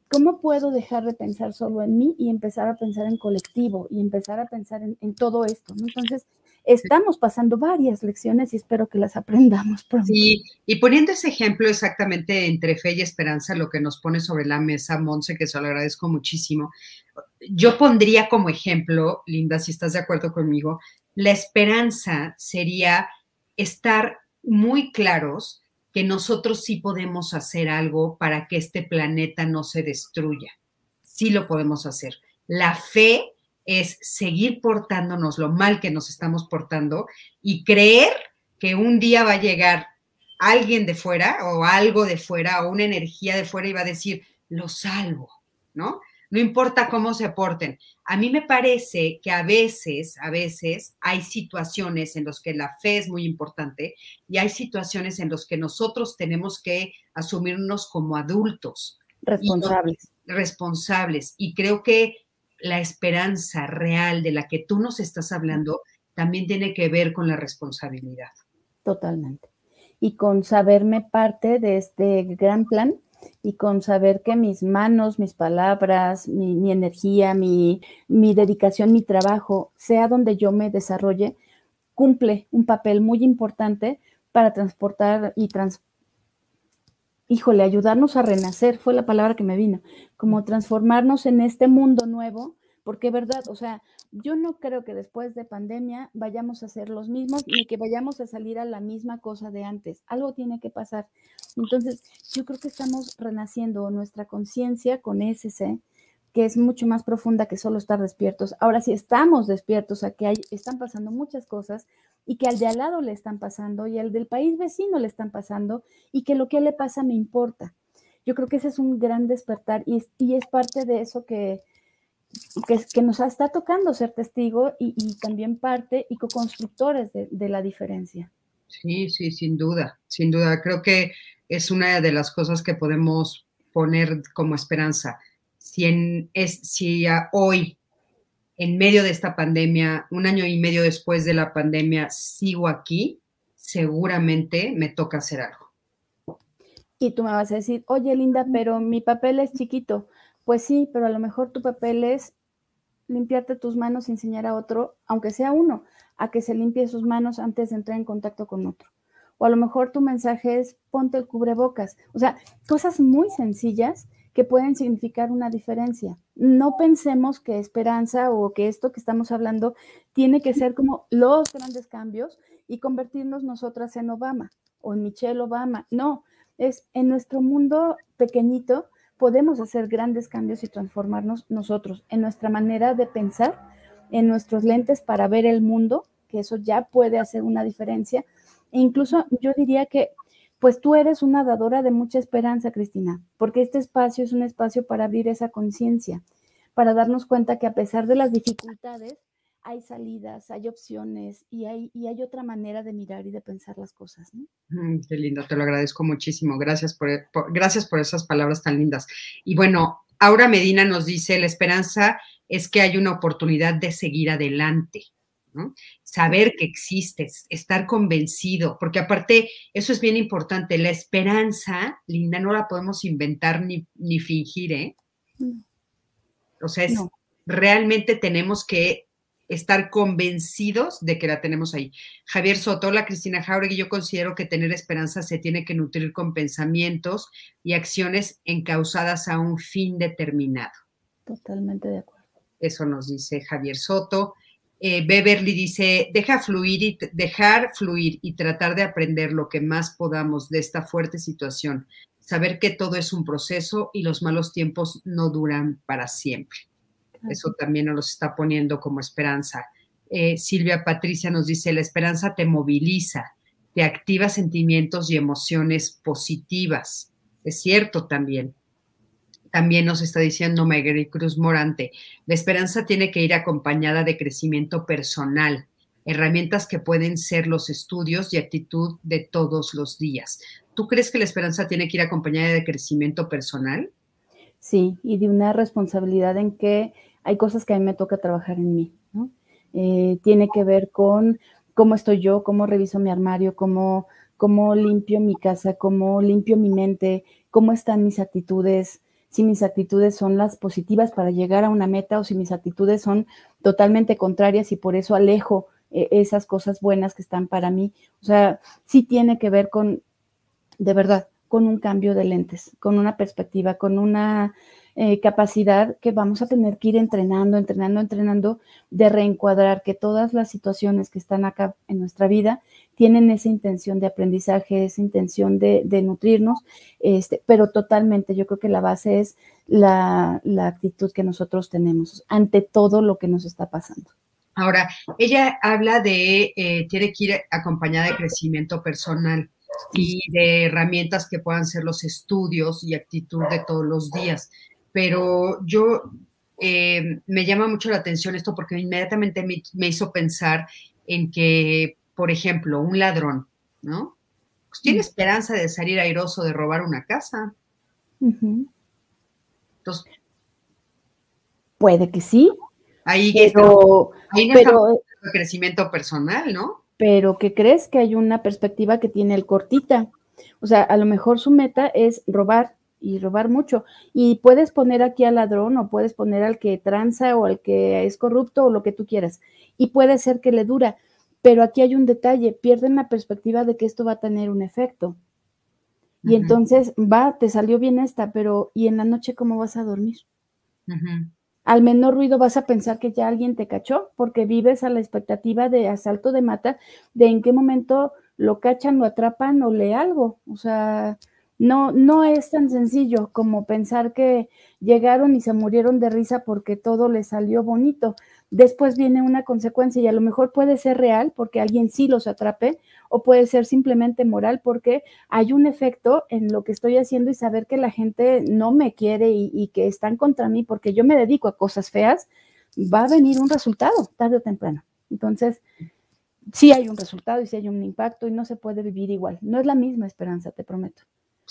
cómo puedo dejar de pensar solo en mí y empezar a pensar en colectivo y empezar a pensar en, todo esto. Entonces, estamos pasando varias lecciones y espero que las aprendamos pronto. Sí, y poniendo ese ejemplo exactamente entre fe y esperanza, lo que nos pone sobre la mesa, Monse, que se lo agradezco muchísimo, yo pondría como ejemplo, Linda, si estás de acuerdo conmigo, la esperanza sería estar muy claros que nosotros sí podemos hacer algo para que este planeta no se destruya. Sí lo podemos hacer. La fe es seguir portándonos lo mal que nos estamos portando y creer que un día va a llegar alguien de fuera o algo de fuera o una energía de fuera y va a decir, lo salvo, ¿no? No importa cómo se porten. A mí me parece que a veces, a veces hay situaciones en las que la fe es muy importante y hay situaciones en las que nosotros tenemos que asumirnos como adultos. Responsables. Y, responsables. Y creo que la esperanza real de la que tú nos estás hablando también tiene que ver con la responsabilidad. Totalmente. Y con saberme parte de este gran plan y con saber que mis manos, mis palabras, mi, energía, mi, dedicación, mi trabajo, sea donde yo me desarrolle, cumple un papel muy importante para transportar y híjole, ayudarnos a renacer, fue la palabra que me vino, como transformarnos en este mundo nuevo, porque verdad, o sea, yo no creo que después de pandemia vayamos a ser los mismos ni que vayamos a salir a la misma cosa de antes. Algo tiene que pasar. Entonces, yo creo que estamos renaciendo nuestra conciencia con ese ser que es mucho más profunda que solo estar despiertos. Ahora, si estamos despiertos a que están pasando muchas cosas y que al de al lado le están pasando y al del país vecino le están pasando y que lo que le pasa me importa. Yo creo que ese es un gran despertar y es, y es parte de eso que, que, que, nos está tocando ser testigo y, y también parte y co-constructores de, de la diferencia. Sí, sí, sin duda, sin duda. Creo que es una de las cosas que podemos poner como esperanza si, en, es, si hoy, en medio de esta pandemia, un año y medio después de la pandemia, sigo aquí, seguramente me toca hacer algo. Y tú me vas a decir, oye Linda, pero mi papel es chiquito. Pues sí, pero a lo mejor tu papel es limpiarte tus manos y enseñar a otro, aunque sea uno, a que se limpie sus manos antes de entrar en contacto con otro. O a lo mejor tu mensaje es ponte el cubrebocas. O sea, cosas muy sencillas que pueden significar una diferencia. No pensemos que esperanza o que esto que estamos hablando tiene que ser como los grandes cambios y convertirnos nosotras en Obama o en Michelle Obama. No, es en nuestro mundo pequeñito podemos hacer grandes cambios y transformarnos nosotros en nuestra manera de pensar, en nuestros lentes para ver el mundo, que eso ya puede hacer una diferencia. E incluso yo diría que pues tú eres una dadora de mucha esperanza, Cristina, porque este espacio es un espacio para abrir esa conciencia, para darnos cuenta que a pesar de las dificultades, hay salidas, hay opciones y hay, y hay otra manera de mirar y de pensar las cosas. ¿no? Mm, qué lindo, te lo agradezco muchísimo. Gracias por, por, gracias por esas palabras tan lindas. Y bueno, Aura Medina nos dice, la esperanza es que hay una oportunidad de seguir adelante. Saber que existes, estar convencido, porque aparte eso es bien importante, la esperanza, Linda, no la podemos inventar ni, ni fingir, ¿eh? O sea, es, realmente tenemos que estar convencidos de que la tenemos ahí. Javier Soto, la Cristina Jauregui, yo considero que tener esperanza se tiene que nutrir con pensamientos y acciones encausadas a un fin determinado. Totalmente de acuerdo. Eso nos dice Javier Soto. Eh, Beverly dice, deja fluir y dejar fluir y tratar de aprender lo que más podamos de esta fuerte situación. Saber que todo es un proceso y los malos tiempos no duran para siempre. Eso también nos está poniendo como esperanza. Eh, Silvia Patricia nos dice, la esperanza te moviliza, te activa sentimientos y emociones positivas. Es cierto también también nos está diciendo Megri Cruz Morante, la esperanza tiene que ir acompañada de crecimiento personal, herramientas que pueden ser los estudios y actitud de todos los días. ¿Tú crees que la esperanza tiene que ir acompañada de crecimiento personal? Sí, y de una responsabilidad en que hay cosas que a mí me toca trabajar en mí, ¿no? Eh, tiene que ver con cómo estoy yo, cómo reviso mi armario, cómo, cómo limpio mi casa, cómo limpio mi mente, cómo están mis actitudes, si mis actitudes son las positivas para llegar a una meta o si mis actitudes son totalmente contrarias y por eso alejo eh, esas cosas buenas que están para mí. O sea, sí tiene que ver con, de verdad, con un cambio de lentes, con una perspectiva, con una eh, capacidad que vamos a tener que ir entrenando, entrenando, entrenando, de reencuadrar que todas las situaciones que están acá en nuestra vida tienen esa intención de aprendizaje, esa intención de, nutrirnos, este, pero totalmente yo creo que la base es la, actitud que nosotros tenemos ante todo lo que nos está pasando. Ahora, ella habla de, eh, tiene que ir acompañada de crecimiento personal y de herramientas que puedan ser los estudios y actitud de todos los días. Pero yo eh, me llama mucho la atención esto porque inmediatamente me hizo pensar en que por ejemplo, un ladrón, ¿no? Pues tiene mm. esperanza de salir airoso de robar una casa. Entonces. Puede que sí. Ahí pero, ahí pero, crecimiento personal, ¿no? Pero ¿qué crees? Que hay una perspectiva que tiene el cortita. O sea, a lo mejor su meta es robar y robar mucho. Y puedes poner aquí al ladrón o puedes poner al que tranza o al que es corrupto o lo que tú quieras. Y puede ser que le dura, pero aquí hay un detalle, pierden la perspectiva de que esto va a tener un efecto. Y entonces, va, te salió bien esta, pero ¿y en la noche cómo vas a dormir? Al menor ruido vas a pensar que ya alguien te cachó, porque vives a la expectativa de asalto de mata, de en qué momento lo cachan, lo atrapan o le algo. O sea, no, no es tan sencillo como pensar que llegaron y se murieron de risa porque todo les salió bonito. Después viene una consecuencia y a lo mejor puede ser real porque alguien sí los atrape o puede ser simplemente moral porque hay un efecto en lo que estoy haciendo y saber que la gente no me quiere y, y que están contra mí porque yo me dedico a cosas feas, va a venir un resultado tarde o temprano. Entonces, sí hay un resultado y sí hay un impacto y no se puede vivir igual. No es la misma esperanza, te prometo.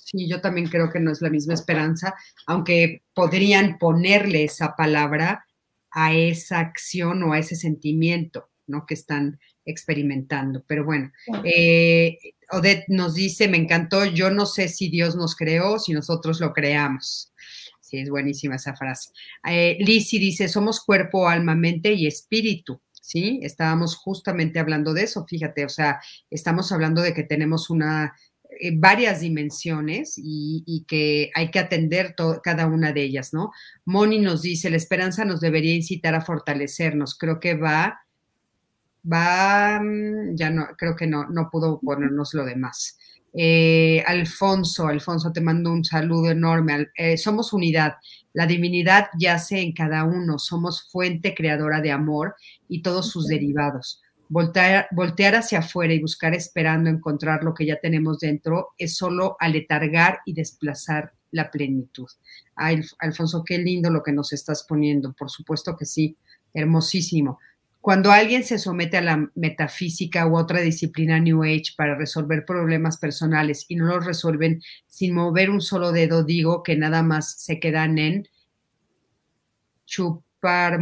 Sí, yo también creo que no es la misma esperanza, aunque podrían ponerle esa palabra a esa acción o a ese sentimiento, ¿no? Que están experimentando. Pero bueno, eh, Odette nos dice, me encantó, yo no sé si Dios nos creó, si nosotros lo creamos. Sí, es buenísima esa frase. Eh, dice, somos cuerpo, alma, mente y espíritu. ¿Sí? Estábamos justamente hablando de eso, fíjate, o sea, estamos hablando de que tenemos una, eh, varias dimensiones y, que hay que atender cada una de ellas, ¿no? Moni nos dice, la esperanza nos debería incitar a fortalecernos. Creo que va, va, mm, ya no, creo que no, no pudo ponernos lo demás. Eh, Alfonso, Alfonso, te mando un saludo enorme. Eh, somos unidad. La divinidad yace en cada uno. Somos fuente creadora de amor y todos sus derivados. Voltear, voltear hacia afuera y buscar esperando encontrar lo que ya tenemos dentro es solo aletargar y desplazar la plenitud. Ay, Alfonso, qué lindo lo que nos estás poniendo. Por supuesto que sí, hermosísimo. Cuando alguien se somete a la metafísica u otra disciplina New Age para resolver problemas personales y no los resuelven sin mover un solo dedo, digo que nada más se quedan en chupar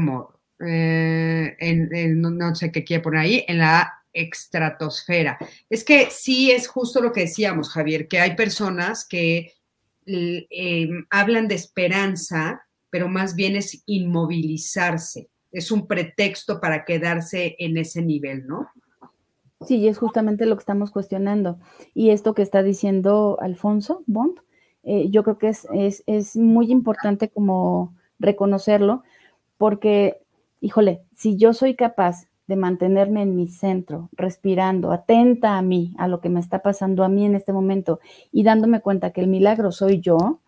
eh, en, no sé qué quiere poner ahí, en la estratosfera. Es que sí es justo lo que decíamos, Javier, que hay personas que em, hablan de esperanza, pero más bien es inmovilizarse. Es un pretexto para quedarse en ese nivel, ¿no? Sí, es justamente lo que estamos cuestionando. Y esto que está diciendo Alfonso Bond, eh, yo creo que es, es, es muy importante como reconocerlo, porque híjole, si yo soy capaz de mantenerme en mi centro, respirando, atenta a mí, a lo que me está pasando a mí en este momento y dándome cuenta que el milagro soy yo,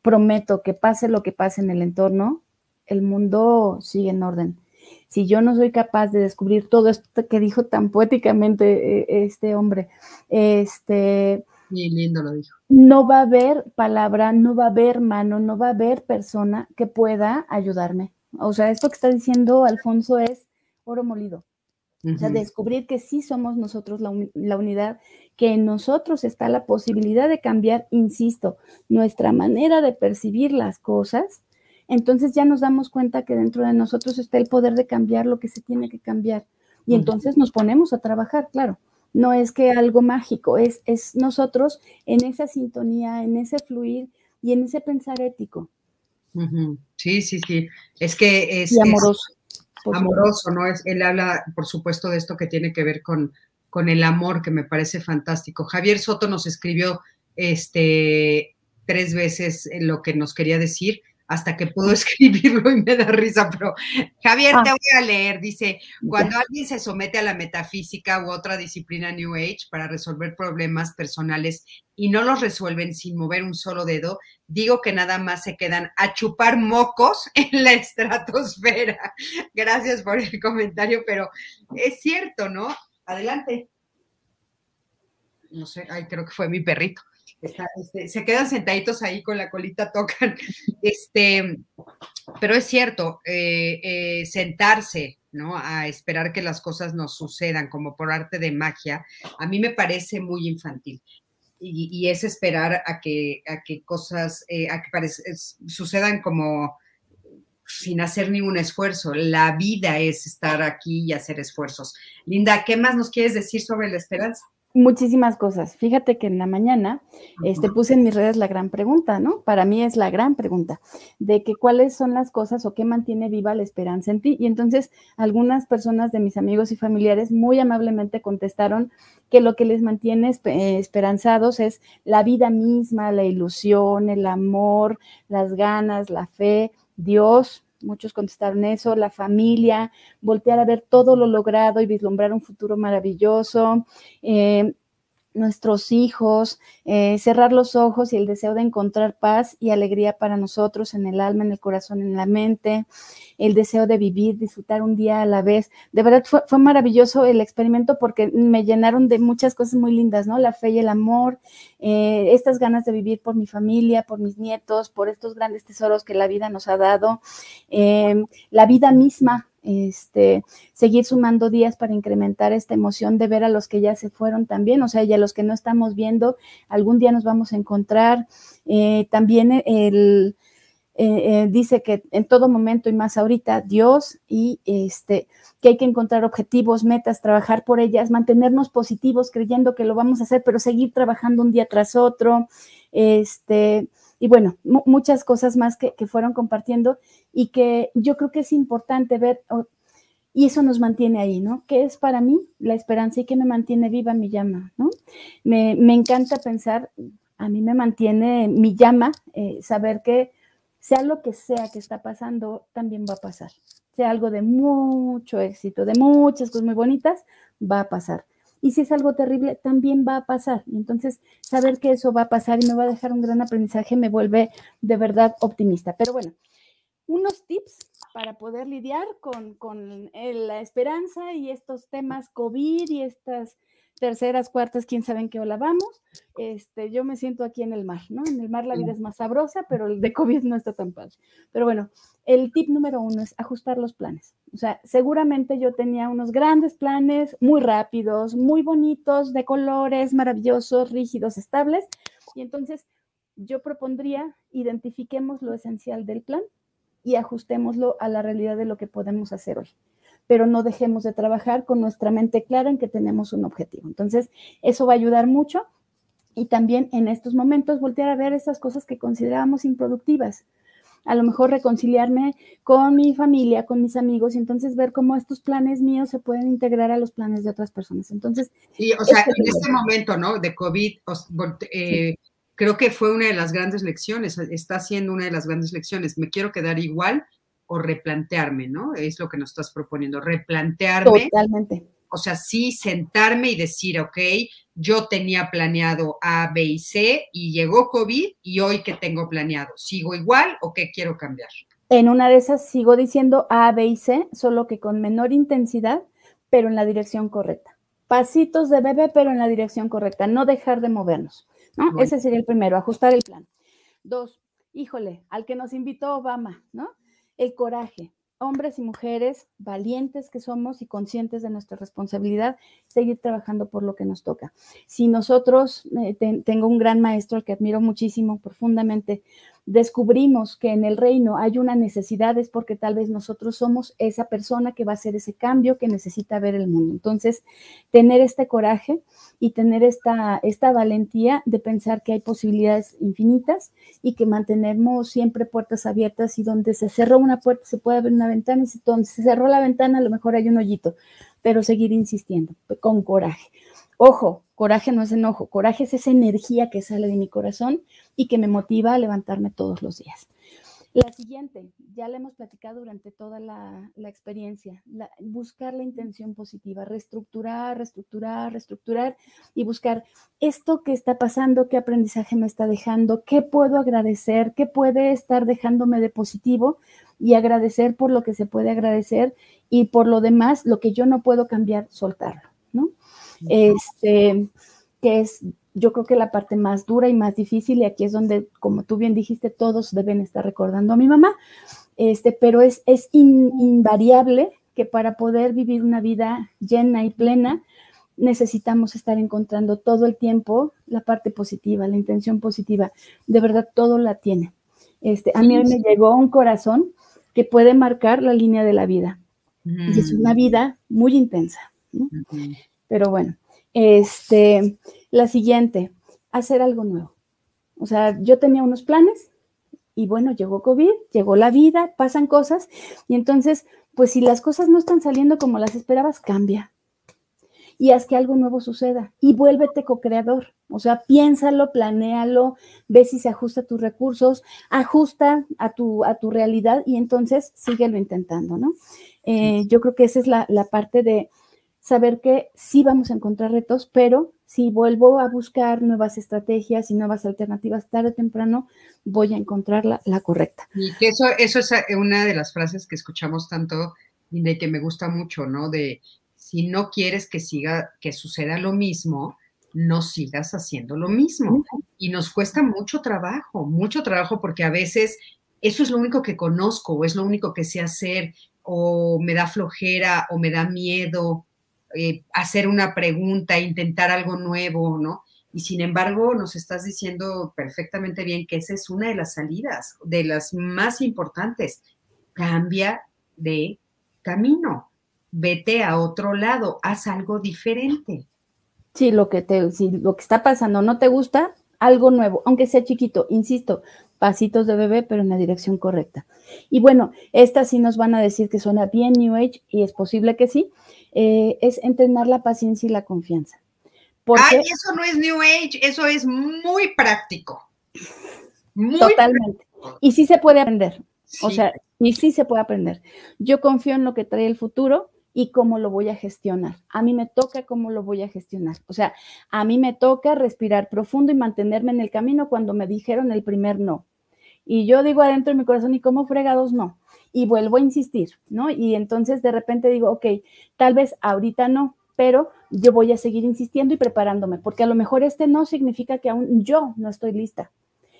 prometo que pase lo que pase en el entorno, el mundo sigue en orden. Si yo no soy capaz de descubrir todo esto que dijo tan poéticamente eh, este hombre, este... lindo lo dijo. No va a haber palabra, no va a haber mano, no va a haber persona que pueda ayudarme. O sea, esto que está diciendo Alfonso es oro molido. O sea, descubrir que sí somos nosotros la, la, unidad, que en nosotros está la posibilidad de cambiar, insisto, nuestra manera de percibir las cosas, entonces ya nos damos cuenta que dentro de nosotros está el poder de cambiar lo que se tiene que cambiar. Y entonces nos ponemos a trabajar, claro. No es que algo mágico, es, es nosotros en esa sintonía, en ese fluir y en ese pensar ético. Sí, sí, sí. Es que es, amoroso. amoroso, ¿no? Es, él habla, por supuesto, de esto que tiene que ver con, con el amor, que me parece fantástico. Javier Soto nos escribió este, tres veces lo que nos quería decir hasta que pudo escribirlo y me da risa, pero Javier, te ah. voy a leer, dice, cuando alguien se somete a la metafísica u otra disciplina New Age para resolver problemas personales y no los resuelven sin mover un solo dedo, digo que nada más se quedan a chupar mocos en la estratosfera. Gracias por el comentario, pero es cierto, ¿no? Adelante. No sé, ay, creo que fue mi perrito. Este, se quedan sentaditos ahí con la colita, tocan. Este, pero es cierto, eh, eh, sentarse, ¿no? A esperar que las cosas nos sucedan como por arte de magia, a mí me parece muy infantil. Y, es esperar a que, a que cosas, eh, a que sucedan como sin hacer ningún esfuerzo. La vida es estar aquí y hacer esfuerzos. Linda, ¿qué más nos quieres decir sobre la esperanza? Muchísimas cosas. Fíjate que en la mañana este, puse en mis redes la gran pregunta, ¿no? Para mí es la gran pregunta de que cuáles son las cosas o qué mantiene viva la esperanza en ti. Y entonces algunas personas de mis amigos y familiares muy amablemente contestaron que lo que les mantiene eh, esperanzados es la vida misma, la ilusión, el amor, las ganas, la fe, Dios, muchos contestaron eso, la familia, voltear a ver todo lo logrado y vislumbrar un futuro maravilloso. Eh, nuestros hijos, eh, cerrar los ojos y el deseo de encontrar paz y alegría para nosotros en el alma, en el corazón, en la mente, el deseo de vivir, disfrutar un día a la vez. De verdad fue, fue maravilloso el experimento porque me llenaron de muchas cosas muy lindas, ¿no? La fe y el amor, eh, estas ganas de vivir por mi familia, por mis nietos, por estos grandes tesoros que la vida nos ha dado, eh, la vida misma, este, seguir sumando días para incrementar esta emoción de ver a los que ya se fueron también, o sea, y a los que no estamos viendo, algún día nos vamos a encontrar. Eh, también el, eh, eh, dice que en todo momento y más ahorita, Dios y este, que hay que encontrar objetivos, metas, trabajar por ellas, mantenernos positivos creyendo que lo vamos a hacer, pero seguir trabajando un día tras otro, este, y bueno, muchas cosas más que, fueron compartiendo y que yo creo que es importante ver, y eso nos mantiene ahí, ¿no? ¿Qué es para mí la esperanza y qué me mantiene viva mi llama, ¿no? Me, encanta pensar, a mí me mantiene mi llama, eh, saber que sea lo que sea que está pasando, también va a pasar. Sea algo de mucho éxito, de muchas cosas muy bonitas, va a pasar. Y si es algo terrible, también va a pasar. Y entonces, saber que eso va a pasar y me va a dejar un gran aprendizaje me vuelve de verdad optimista. Pero bueno, unos tips para poder lidiar con, con la esperanza y estos temas COVID y estas terceras, cuartas, quién sabe en qué ola vamos. Este, yo me siento aquí en el mar, ¿no? En el mar la vida es más sabrosa, pero el de COVID no está tan padre. Pero bueno, el tip número uno es ajustar los planes. O sea, seguramente yo tenía unos grandes planes muy rápidos, muy bonitos, de colores maravillosos, rígidos, estables. Y entonces yo propondría, identifiquemos lo esencial del plan y ajustémoslo a la realidad de lo que podemos hacer hoy pero no dejemos de trabajar con nuestra mente clara en que tenemos un objetivo. Entonces, eso va a ayudar mucho y también en estos momentos voltear a ver esas cosas que considerábamos improductivas. A lo mejor reconciliarme con mi familia, con mis amigos y entonces ver cómo estos planes míos se pueden integrar a los planes de otras personas. Entonces, y, o sea, en este momento, ¿no? De COVID, eh, creo que fue una de las grandes lecciones, está siendo una de las grandes lecciones. Me quiero quedar igual, o replantearme, ¿no? Es lo que nos estás proponiendo, replantearme. Totalmente. O sea, sí sentarme y decir, ok, yo tenía planeado A, B y C y llegó COVID y hoy qué tengo planeado, ¿sigo igual o qué quiero cambiar? En una de esas sigo diciendo A, B y C, solo que con menor intensidad, pero en la dirección correcta. Pasitos de bebé, pero en la dirección correcta, no dejar de movernos, ¿no? Ese sería el primero, ajustar el plan. Dos, híjole, al que nos invitó Obama, ¿no? El coraje. Hombres y mujeres valientes que somos y conscientes de nuestra responsabilidad, seguir trabajando por lo que nos toca. Si nosotros, eh, tengo un gran maestro que admiro muchísimo, profundamente, descubrimos que en el reino hay una necesidad es porque tal vez nosotros somos esa persona que va a hacer ese cambio que necesita ver el mundo. Entonces, tener este coraje y tener esta, esta valentía de pensar que hay posibilidades infinitas y que mantenemos siempre puertas abiertas y donde se cerró una puerta se puede abrir una ventana y si donde se cerró la ventana a lo mejor hay un hoyito, pero seguir insistiendo con coraje. Ojo, coraje no es enojo, coraje es esa energía que sale de mi corazón y que me motiva a levantarme todos los días. La siguiente, ya la hemos platicado durante toda la, experiencia, buscar la intención positiva, reestructurar, reestructurar, reestructurar y buscar esto que está pasando, qué aprendizaje me está dejando, qué puedo agradecer, qué puede estar dejándome de positivo y agradecer por lo que se puede agradecer y por lo demás, lo que yo no puedo cambiar, soltarlo este, que es yo creo que la parte más dura y más difícil, y aquí es donde, como tú bien dijiste, todos deben estar recordando a mi mamá, este, pero es, es invariable que para poder vivir una vida llena y plena, necesitamos estar encontrando todo el tiempo la parte positiva, la intención positiva. De verdad, todo la tiene. Este, a mí me llegó un corazón que puede marcar la línea de la vida. Y es una vida muy intensa. Pero bueno, Este, la siguiente, hacer algo nuevo. O sea, yo tenía unos planes y bueno, llegó COVID, llegó la vida, pasan cosas y entonces, pues si las cosas no están saliendo como las esperabas, cambia y haz que algo nuevo suceda y vuélvete co-creador. O sea, piénsalo, planéalo, ve si se ajusta a tus recursos, ajusta a tu, a tu realidad y entonces síguelo intentando, ¿no? Eh, yo creo que esa es la, la parte de saber que sí vamos a encontrar retos, pero si vuelvo a buscar nuevas estrategias y nuevas alternativas tarde o temprano, voy a encontrar la, la correcta. Y que eso, eso es una de las frases que escuchamos tanto y de que me gusta mucho, ¿no? De si no quieres que siga, que suceda lo mismo, no sigas haciendo lo mismo. Y nos cuesta mucho trabajo, mucho trabajo porque a veces eso es lo único que conozco o es lo único que sé hacer o me da flojera o me da miedo eh, hacer una pregunta, intentar algo nuevo, ¿no? Y sin embargo, nos estás diciendo perfectamente bien que esa es una de las salidas, de las más importantes. Cambia de camino vete a otro lado, haz algo diferente. Sí, lo que te, si lo que está pasando no te gusta, algo nuevo, aunque sea chiquito, insisto, pasitos de bebé, pero en la dirección correcta. Y bueno, estas sí nos van a decir que suena bien New Age, y es posible que sí, eh, es entrenar la paciencia y la confianza. Ay, eso no es New Age, eso es muy práctico. Totalmente. Y sí se puede aprender. O sea, y sí se puede aprender. Yo confío en lo que trae el futuro y cómo lo voy a gestionar. A mí me toca cómo lo voy a gestionar. O sea, a mí me toca respirar profundo y mantenerme en el camino cuando me dijeron el primer no. Y yo digo adentro de mi corazón, ¿y cómo fregados no? Y vuelvo a insistir, ¿no? Y entonces de repente digo, ok, tal vez ahorita no, pero yo voy a seguir insistiendo y preparándome, porque a lo mejor este no significa que aún yo no estoy lista.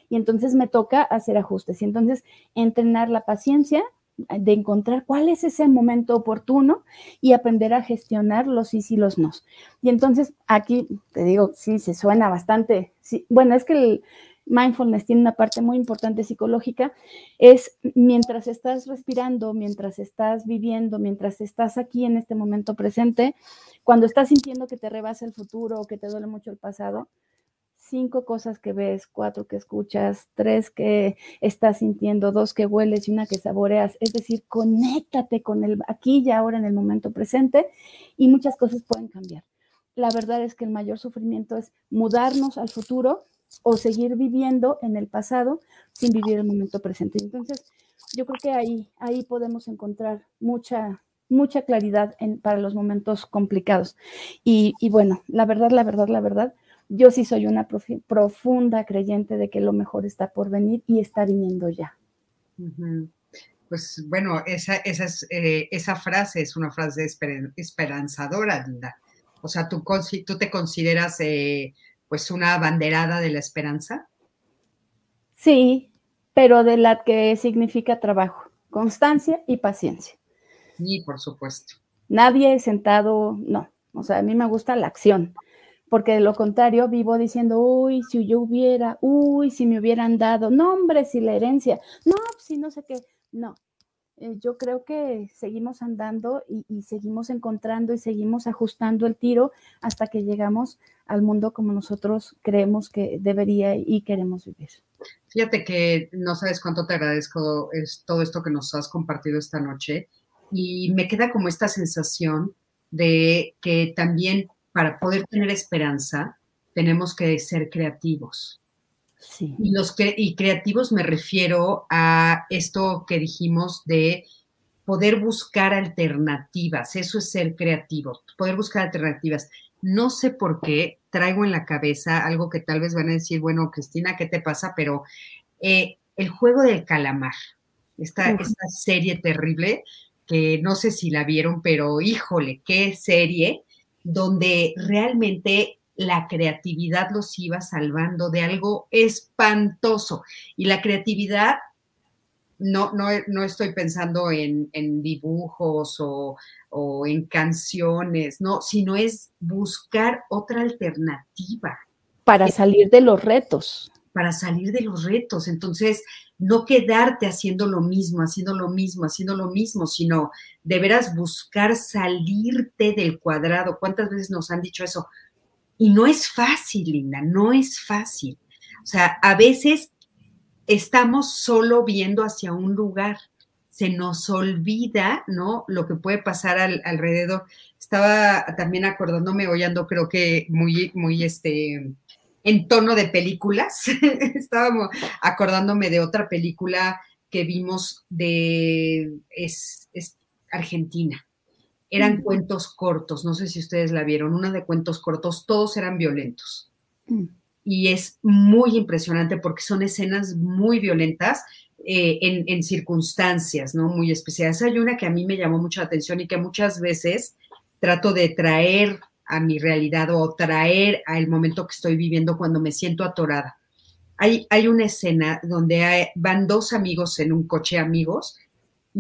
Y entonces me toca hacer ajustes. Y entonces entrenar la paciencia de encontrar cuál es ese momento oportuno y aprender a gestionar los sí y los no. Y entonces aquí te digo, sí, se suena bastante, sí, bueno, es que el mindfulness tiene una parte muy importante psicológica, es mientras estás respirando, mientras estás viviendo, mientras estás aquí en este momento presente, cuando estás sintiendo que te rebasa el futuro o que te duele mucho el pasado, cinco cosas que ves, cuatro que escuchas, tres que estás sintiendo, dos que hueles y una que saboreas. Es decir, conéctate con el aquí y ahora en el momento presente y muchas cosas pueden cambiar. La verdad es que el mayor sufrimiento es mudarnos al futuro o seguir viviendo en el pasado sin vivir el momento presente. Entonces, yo creo que ahí, ahí podemos encontrar mucha, mucha claridad en, para los momentos complicados. Y, y bueno, la verdad, la verdad, la verdad, yo sí soy una profunda creyente de que lo mejor está por venir y está viniendo ya. Pues bueno, esa, esa, eh, esa frase es una frase esperanzadora, Linda. O sea, ¿tú, tú te consideras eh, pues una banderada de la esperanza? Sí, pero de la que significa trabajo, constancia y paciencia. Y por supuesto. Nadie sentado, no. O sea, a mí me gusta la acción porque de lo contrario vivo diciendo, uy, si yo hubiera, uy, si me hubieran dado, no, hombre, si la herencia, no, si no sé qué, no. Eh, yo creo que seguimos andando y, seguimos encontrando y seguimos ajustando el tiro hasta que llegamos al mundo como nosotros creemos que debería y queremos vivir. Fíjate que no sabes cuánto te agradezco todo esto que nos has compartido esta noche y me queda como esta sensación de que también para poder tener esperanza, tenemos que ser creativos. Sí. Y, los y creativos me refiero a esto que dijimos de poder buscar alternativas. Eso es ser creativo, poder buscar alternativas. No sé por qué traigo en la cabeza algo que tal vez van a decir, bueno, Cristina, ¿qué te pasa? Pero eh, el juego del calamar, esta, esta serie terrible, que no sé si la vieron, pero híjole, qué serie donde realmente la creatividad los iba salvando de algo espantoso. Y la creatividad, no, no, estoy pensando en, dibujos o, o, en canciones, no, sino es buscar otra alternativa. Para salir de los retos. Para salir de los retos. Entonces, no quedarte haciendo lo mismo, haciendo lo mismo, haciendo lo mismo, sino de veras buscar salirte del cuadrado. ¿Cuántas veces nos han dicho eso? Y no es fácil, Linda, no es fácil. O sea, a veces estamos solo viendo hacia un lugar, se nos olvida, ¿no? Lo que puede pasar alrededor. Estaba también acordándome, hoy ando creo que muy, muy, este, en tono de películas. Estábamos acordándome de otra película que vimos de, es, Argentina. Eran cuentos cortos, no sé si ustedes la vieron, una de cuentos cortos, todos eran violentos. Mm y es muy impresionante porque son escenas muy violentas eh, en, circunstancias, ¿no? Muy especiales. Hay una que a mí me llamó mucho la atención y que muchas veces trato de traer a mi realidad o traer al momento que estoy viviendo cuando me siento atorada. Hay, hay una escena donde van dos amigos en un coche amigos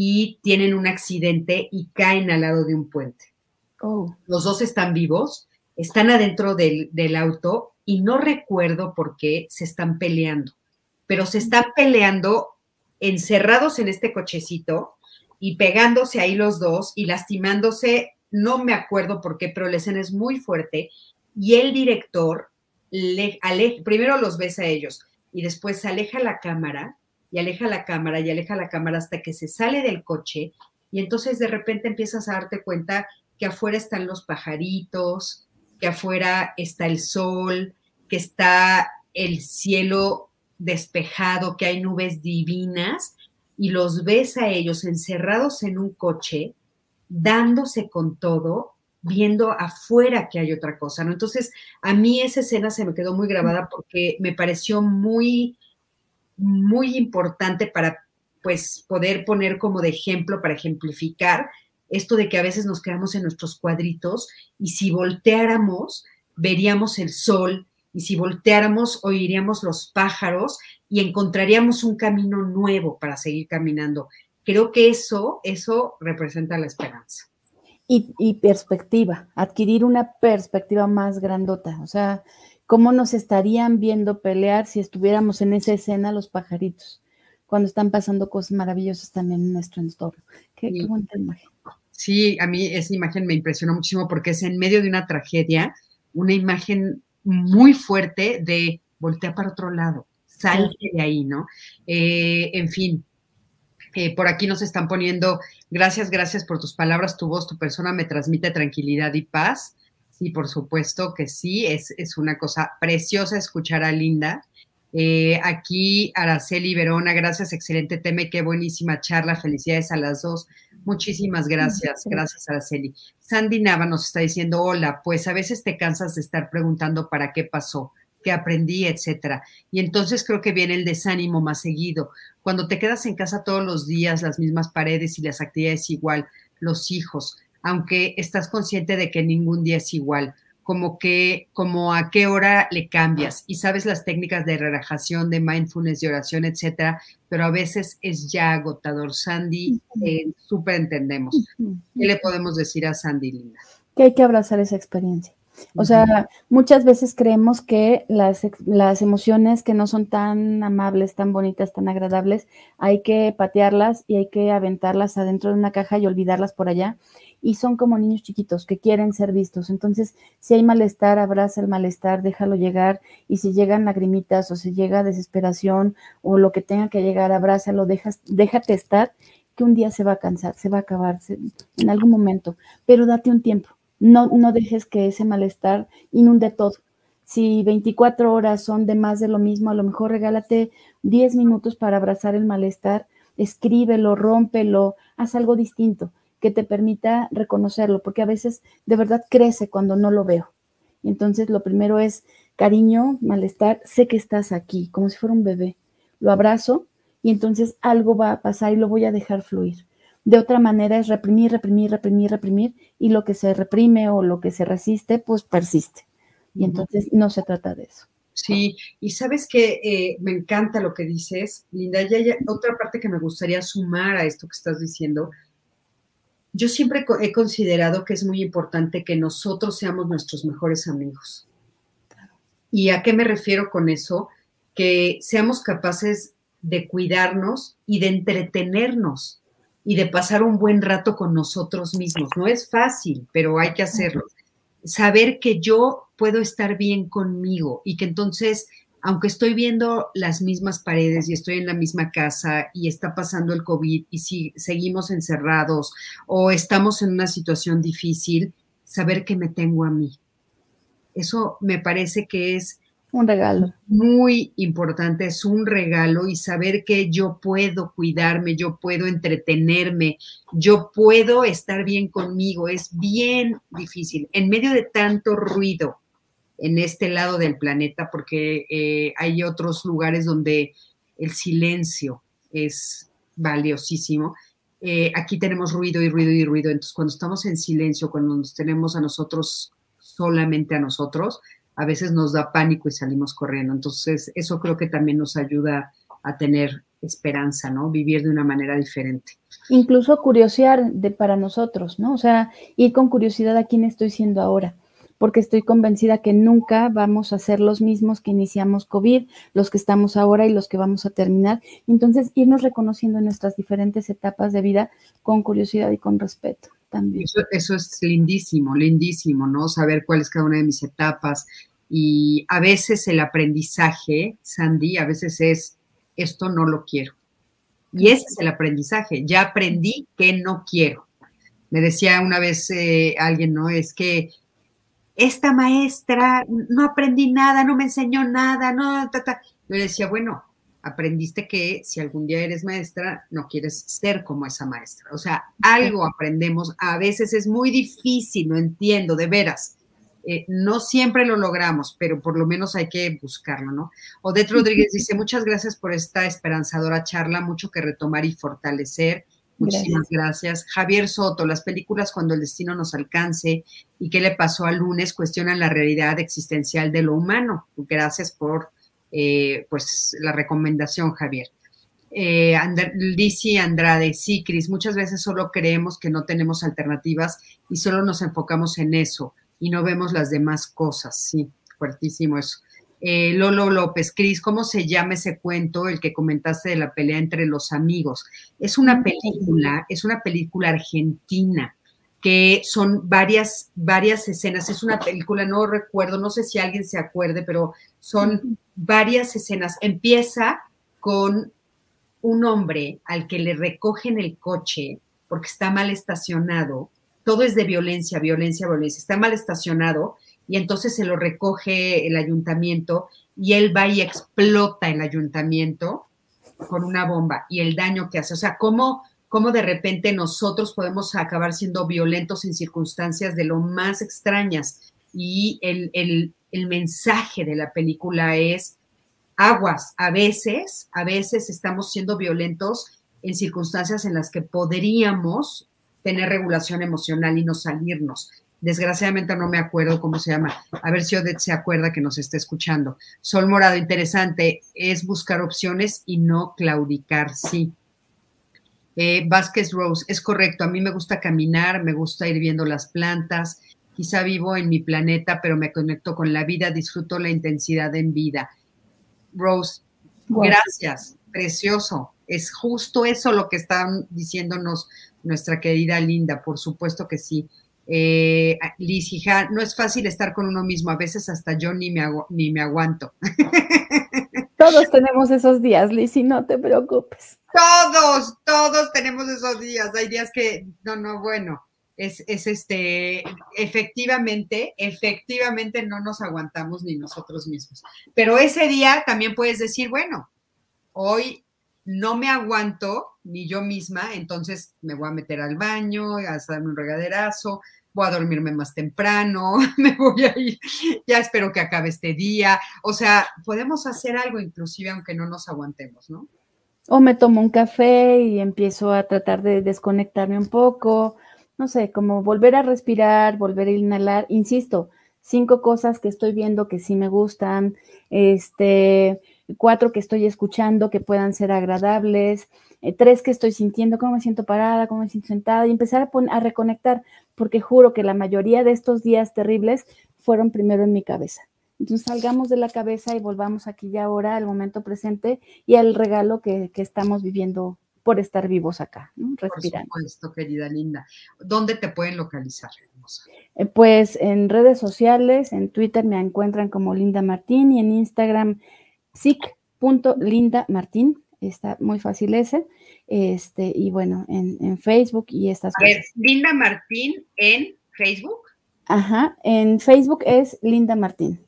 y tienen un accidente y caen al lado de un puente. Oh. Los dos están vivos, están adentro del, del auto y no recuerdo por qué se están peleando, pero se están peleando encerrados en este cochecito y pegándose ahí los dos y lastimándose, no me acuerdo por qué, pero la escena es muy fuerte y el director le primero los ves a ellos y después aleja la cámara y aleja la cámara y aleja la cámara hasta que se sale del coche y entonces de repente empiezas a darte cuenta que afuera están los pajaritos, que afuera está el sol, que está el cielo despejado, que hay nubes divinas, y los ves a ellos encerrados en un coche, dándose con todo, viendo afuera que hay otra cosa, ¿no? Entonces, a mí esa escena se me quedó muy grabada porque me pareció muy, muy importante para, pues, poder poner como de ejemplo, para ejemplificar esto de que a veces nos quedamos en nuestros cuadritos y si volteáramos, veríamos el sol, y si volteáramos oiríamos los pájaros y encontraríamos un camino nuevo para seguir caminando. Creo que eso, eso representa la esperanza. Y, perspectiva, adquirir una perspectiva más grandota, o sea, cómo nos estarían viendo pelear si estuviéramos en esa escena los pajaritos, cuando están pasando cosas maravillosas también en nuestro entorno. Qué, qué bonita imagen. Sí, a mí esa imagen me impresionó muchísimo porque es en medio de una tragedia, una imagen muy fuerte de voltear para otro lado, salte de ahí, ¿no? Eh, en fin, eh, por aquí nos están poniendo, gracias, gracias por tus palabras, tu voz, tu persona me transmite tranquilidad y paz. Sí, por supuesto que sí, es, es una cosa preciosa escuchar a Linda. Eh, aquí Araceli Verona, gracias, excelente tema, qué buenísima charla, felicidades a las dos. Muchísimas gracias, gracias Araceli. Sandy Nava nos está diciendo, hola, pues a veces te cansas de estar preguntando para qué pasó, qué aprendí, etcétera. Y entonces creo que viene el desánimo más seguido. Cuando te quedas en casa todos los días, las mismas paredes y las actividades igual, los hijos, aunque estás consciente de que ningún día es igual como que, como a qué hora le cambias y sabes las técnicas de relajación, de mindfulness, de oración, etcétera, pero a veces es ya agotador. Sandy, eh, súper entendemos. ¿Qué le podemos decir a Sandy, Linda? Que hay que abrazar esa experiencia. O sea, muchas veces creemos que las, las, emociones que no son tan amables, tan bonitas, tan agradables, hay que patearlas y hay que aventarlas adentro de una caja y olvidarlas por allá y son como niños chiquitos que quieren ser vistos. Entonces, si hay malestar, abraza el malestar, déjalo llegar y si llegan lagrimitas o si llega desesperación o lo que tenga que llegar, abrázalo, dejas, déjate estar, que un día se va a cansar, se va a acabar en algún momento, pero date un tiempo. No, no dejes que ese malestar inunde todo. Si 24 horas son de más de lo mismo, a lo mejor regálate 10 minutos para abrazar el malestar, escríbelo, rómpelo, haz algo distinto que te permita reconocerlo, porque a veces de verdad crece cuando no lo veo. entonces lo primero es cariño, malestar, sé que estás aquí, como si fuera un bebé. Lo abrazo y entonces algo va a pasar y lo voy a dejar fluir. De otra manera es reprimir, reprimir, reprimir, reprimir y lo que se reprime o lo que se resiste, pues persiste. Y entonces no se trata de eso. Sí, y sabes que eh, me encanta lo que dices, Linda. Y hay otra parte que me gustaría sumar a esto que estás diciendo, yo siempre he considerado que es muy importante que nosotros seamos nuestros mejores amigos. ¿Y a qué me refiero con eso? Que seamos capaces de cuidarnos y de entretenernos y de pasar un buen rato con nosotros mismos. No es fácil, pero hay que hacerlo. Saber que yo puedo estar bien conmigo y que entonces, aunque estoy viendo las mismas paredes y estoy en la misma casa y está pasando el COVID y si seguimos encerrados o estamos en una situación difícil, saber que me tengo a mí. Eso me parece que es un regalo. Muy importante, es un regalo y saber que yo puedo cuidarme, yo puedo entretenerme, yo puedo estar bien conmigo, es bien difícil. En medio de tanto ruido en este lado del planeta, porque eh, hay otros lugares donde el silencio es valiosísimo. Eh, aquí tenemos ruido y ruido y ruido. Entonces, cuando estamos en silencio, cuando nos tenemos a nosotros, solamente a nosotros, a veces nos da pánico y salimos corriendo. Entonces, eso creo que también nos ayuda a tener esperanza, ¿no? Vivir de una manera diferente. Incluso curiosear de para nosotros, ¿no? O sea, ir con curiosidad a quién estoy siendo ahora, porque estoy convencida que nunca vamos a ser los mismos que iniciamos COVID, los que estamos ahora y los que vamos a terminar. Entonces, irnos reconociendo en nuestras diferentes etapas de vida con curiosidad y con respeto. Eso, es lindísimo, lindísimo, ¿no? Saber cuál es cada una de mis etapas, y a veces el aprendizaje, Sandy, a veces es, esto no lo quiero. Y ese es el aprendizaje, ya aprendí que no quiero. Me decía una vez eh, alguien, ¿no? Es que esta maestra no aprendí nada, no me enseñó nada, no, ta, ta. Yo decía, bueno, aprendiste que si algún día eres maestra, no quieres ser como esa maestra. O sea, algo aprendemos, a veces es muy difícil, no entiendo, de veras eh, no siempre lo logramos, pero por lo menos hay que buscarlo, ¿no? Odette Rodríguez dice, muchas gracias por esta esperanzadora charla, mucho que retomar y fortalecer. Muchísimas gracias. Javier Soto, las películas cuando el destino nos alcance y qué le pasó al lunes cuestionan la realidad existencial de lo humano. Gracias por eh, pues la recomendación, Javier. Eh, Andrade, sí, Cris, muchas veces solo creemos que no tenemos alternativas y solo nos enfocamos en eso y no vemos las demás cosas. Sí, fuertísimo eso. Eh, Lolo López, Cris, ¿cómo se llama ese cuento, el que comentaste de la pelea entre los amigos? Es una película, es una película argentina que son varias, varias escenas. Es una película, no recuerdo, no sé si alguien se acuerde, pero son varias escenas. Empieza con un hombre al que le recogen el coche porque está mal estacionado todo es de violencia, violencia, violencia. Está mal estacionado y entonces se lo recoge el ayuntamiento y él va y explota el ayuntamiento con una bomba y el daño que hace. O sea, cómo, cómo de repente nosotros podemos acabar siendo violentos en circunstancias de lo más extrañas. Y el, el mensaje de la película es aguas. A veces, a veces estamos siendo violentos en circunstancias en las que podríamos tener regulación emocional y no salirnos. Desgraciadamente no me acuerdo cómo se llama. A ver si Odette se acuerda que nos está escuchando. Sol Morado, interesante, es buscar opciones y no claudicar, sí. Eh, Vázquez Rose, es correcto, a mí me gusta caminar, me gusta ir viendo las plantas, quizá vivo en mi planeta, pero me conecto con la vida, disfruto la intensidad en vida. Rose, gracias, precioso. Es justo eso lo que están diciéndonos nuestra querida Linda, por supuesto que sí. Eh, Liz, hija, no es fácil estar con uno mismo, a veces hasta yo ni me, ni me aguanto. Todos tenemos esos días, Liz, y no te preocupes. Todos, todos tenemos esos días. Hay días que, no, no, bueno, es, es este, efectivamente, efectivamente no nos aguantamos ni nosotros mismos. Pero ese día también puedes decir, bueno, hoy no me aguanto ni yo misma, entonces me voy a meter al baño, a darme un regaderazo, voy a dormirme más temprano, me voy a ir, ya espero que acabe este día. O sea, podemos hacer algo inclusive aunque no nos aguantemos, ¿no? O me tomo un café y empiezo a tratar de desconectarme un poco, no sé, como volver a respirar, volver a inhalar, insisto, cinco cosas que estoy viendo que sí me gustan, este, cuatro que estoy escuchando que puedan ser agradables, eh, tres que estoy sintiendo, cómo me siento parada, cómo me siento sentada y empezar a, reconectar, porque juro que la mayoría de estos días terribles fueron primero en mi cabeza. Entonces salgamos de la cabeza y volvamos aquí y ahora al momento presente y al regalo que estamos viviendo por estar vivos acá, ¿no? respirando. Por supuesto, querida linda. ¿Dónde te pueden localizar? hermosa? Eh, pues en redes sociales, en Twitter me encuentran como Linda Martín y en Instagram sic.lindamartín. Está muy fácil ese. Este, y bueno, en, Facebook y estas A Ver, Linda Martín en Facebook. Ajá, en Facebook es Linda Martín.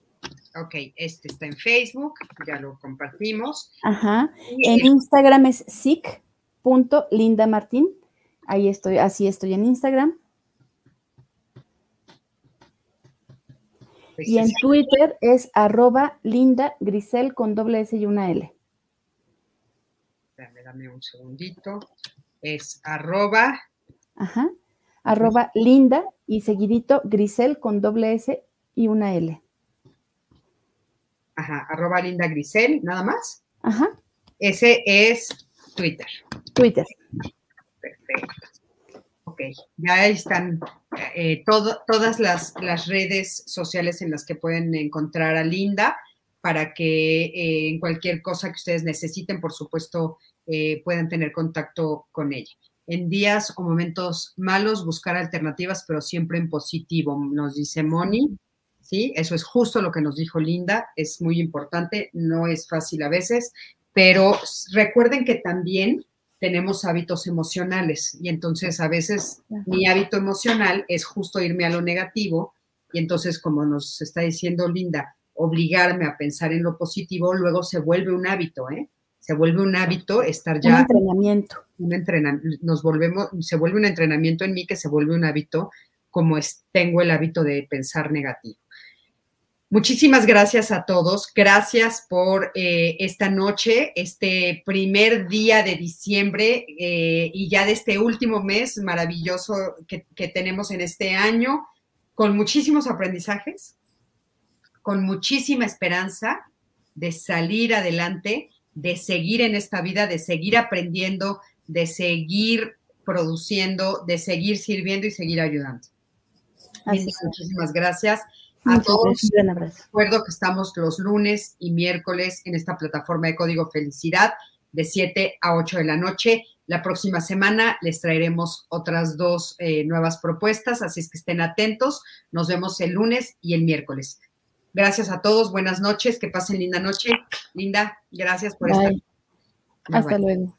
Ok, este está en Facebook, ya lo compartimos. Ajá. en Instagram es sic.lindamartín. Ahí estoy, así estoy en Instagram. Y en Twitter es arroba linda grisel con doble S y una L. Dame, un segundito. Es arroba. Ajá. Arroba linda y seguidito grisel con doble S y una L. Ajá, arroba linda grisel, nada más. Ajá. Ese es Twitter. Twitter. Perfecto. Ok, ya están eh, todas las, redes sociales en las que pueden encontrar a Linda para que eh, en cualquier cosa que ustedes necesiten, por supuesto, eh, puedan tener contacto con ella. En días o momentos malos, buscar alternativas, pero siempre en positivo, nos dice Moni. ¿sí? Eso es justo lo que nos dijo Linda, es muy importante, no es fácil a veces, pero recuerden que también tenemos hábitos emocionales y entonces a veces mi hábito emocional es justo irme a lo negativo y entonces como nos está diciendo Linda, obligarme a pensar en lo positivo, luego se vuelve un hábito, ¿eh? Se vuelve un hábito estar ya... Un entrenamiento. Un entrenamiento, nos volvemos, se vuelve un entrenamiento en mí que se vuelve un hábito como es, tengo el hábito de pensar negativo. Muchísimas gracias a todos. Gracias por eh, esta noche, este primer día de diciembre eh, y ya de este último mes maravilloso que, que tenemos en este año, con muchísimos aprendizajes, con muchísima esperanza de salir adelante, de seguir en esta vida, de seguir aprendiendo, de seguir produciendo, de seguir sirviendo y seguir ayudando. Muchísimas gracias. A todos, recuerdo que estamos los lunes y miércoles en esta plataforma de Código Felicidad de 7 a 8 de la noche. La próxima semana les traeremos otras dos eh, nuevas propuestas, así es que estén atentos. Nos vemos el lunes y el miércoles. Gracias a todos, buenas noches, que pasen linda noche. Linda, gracias por estar. Hasta luego.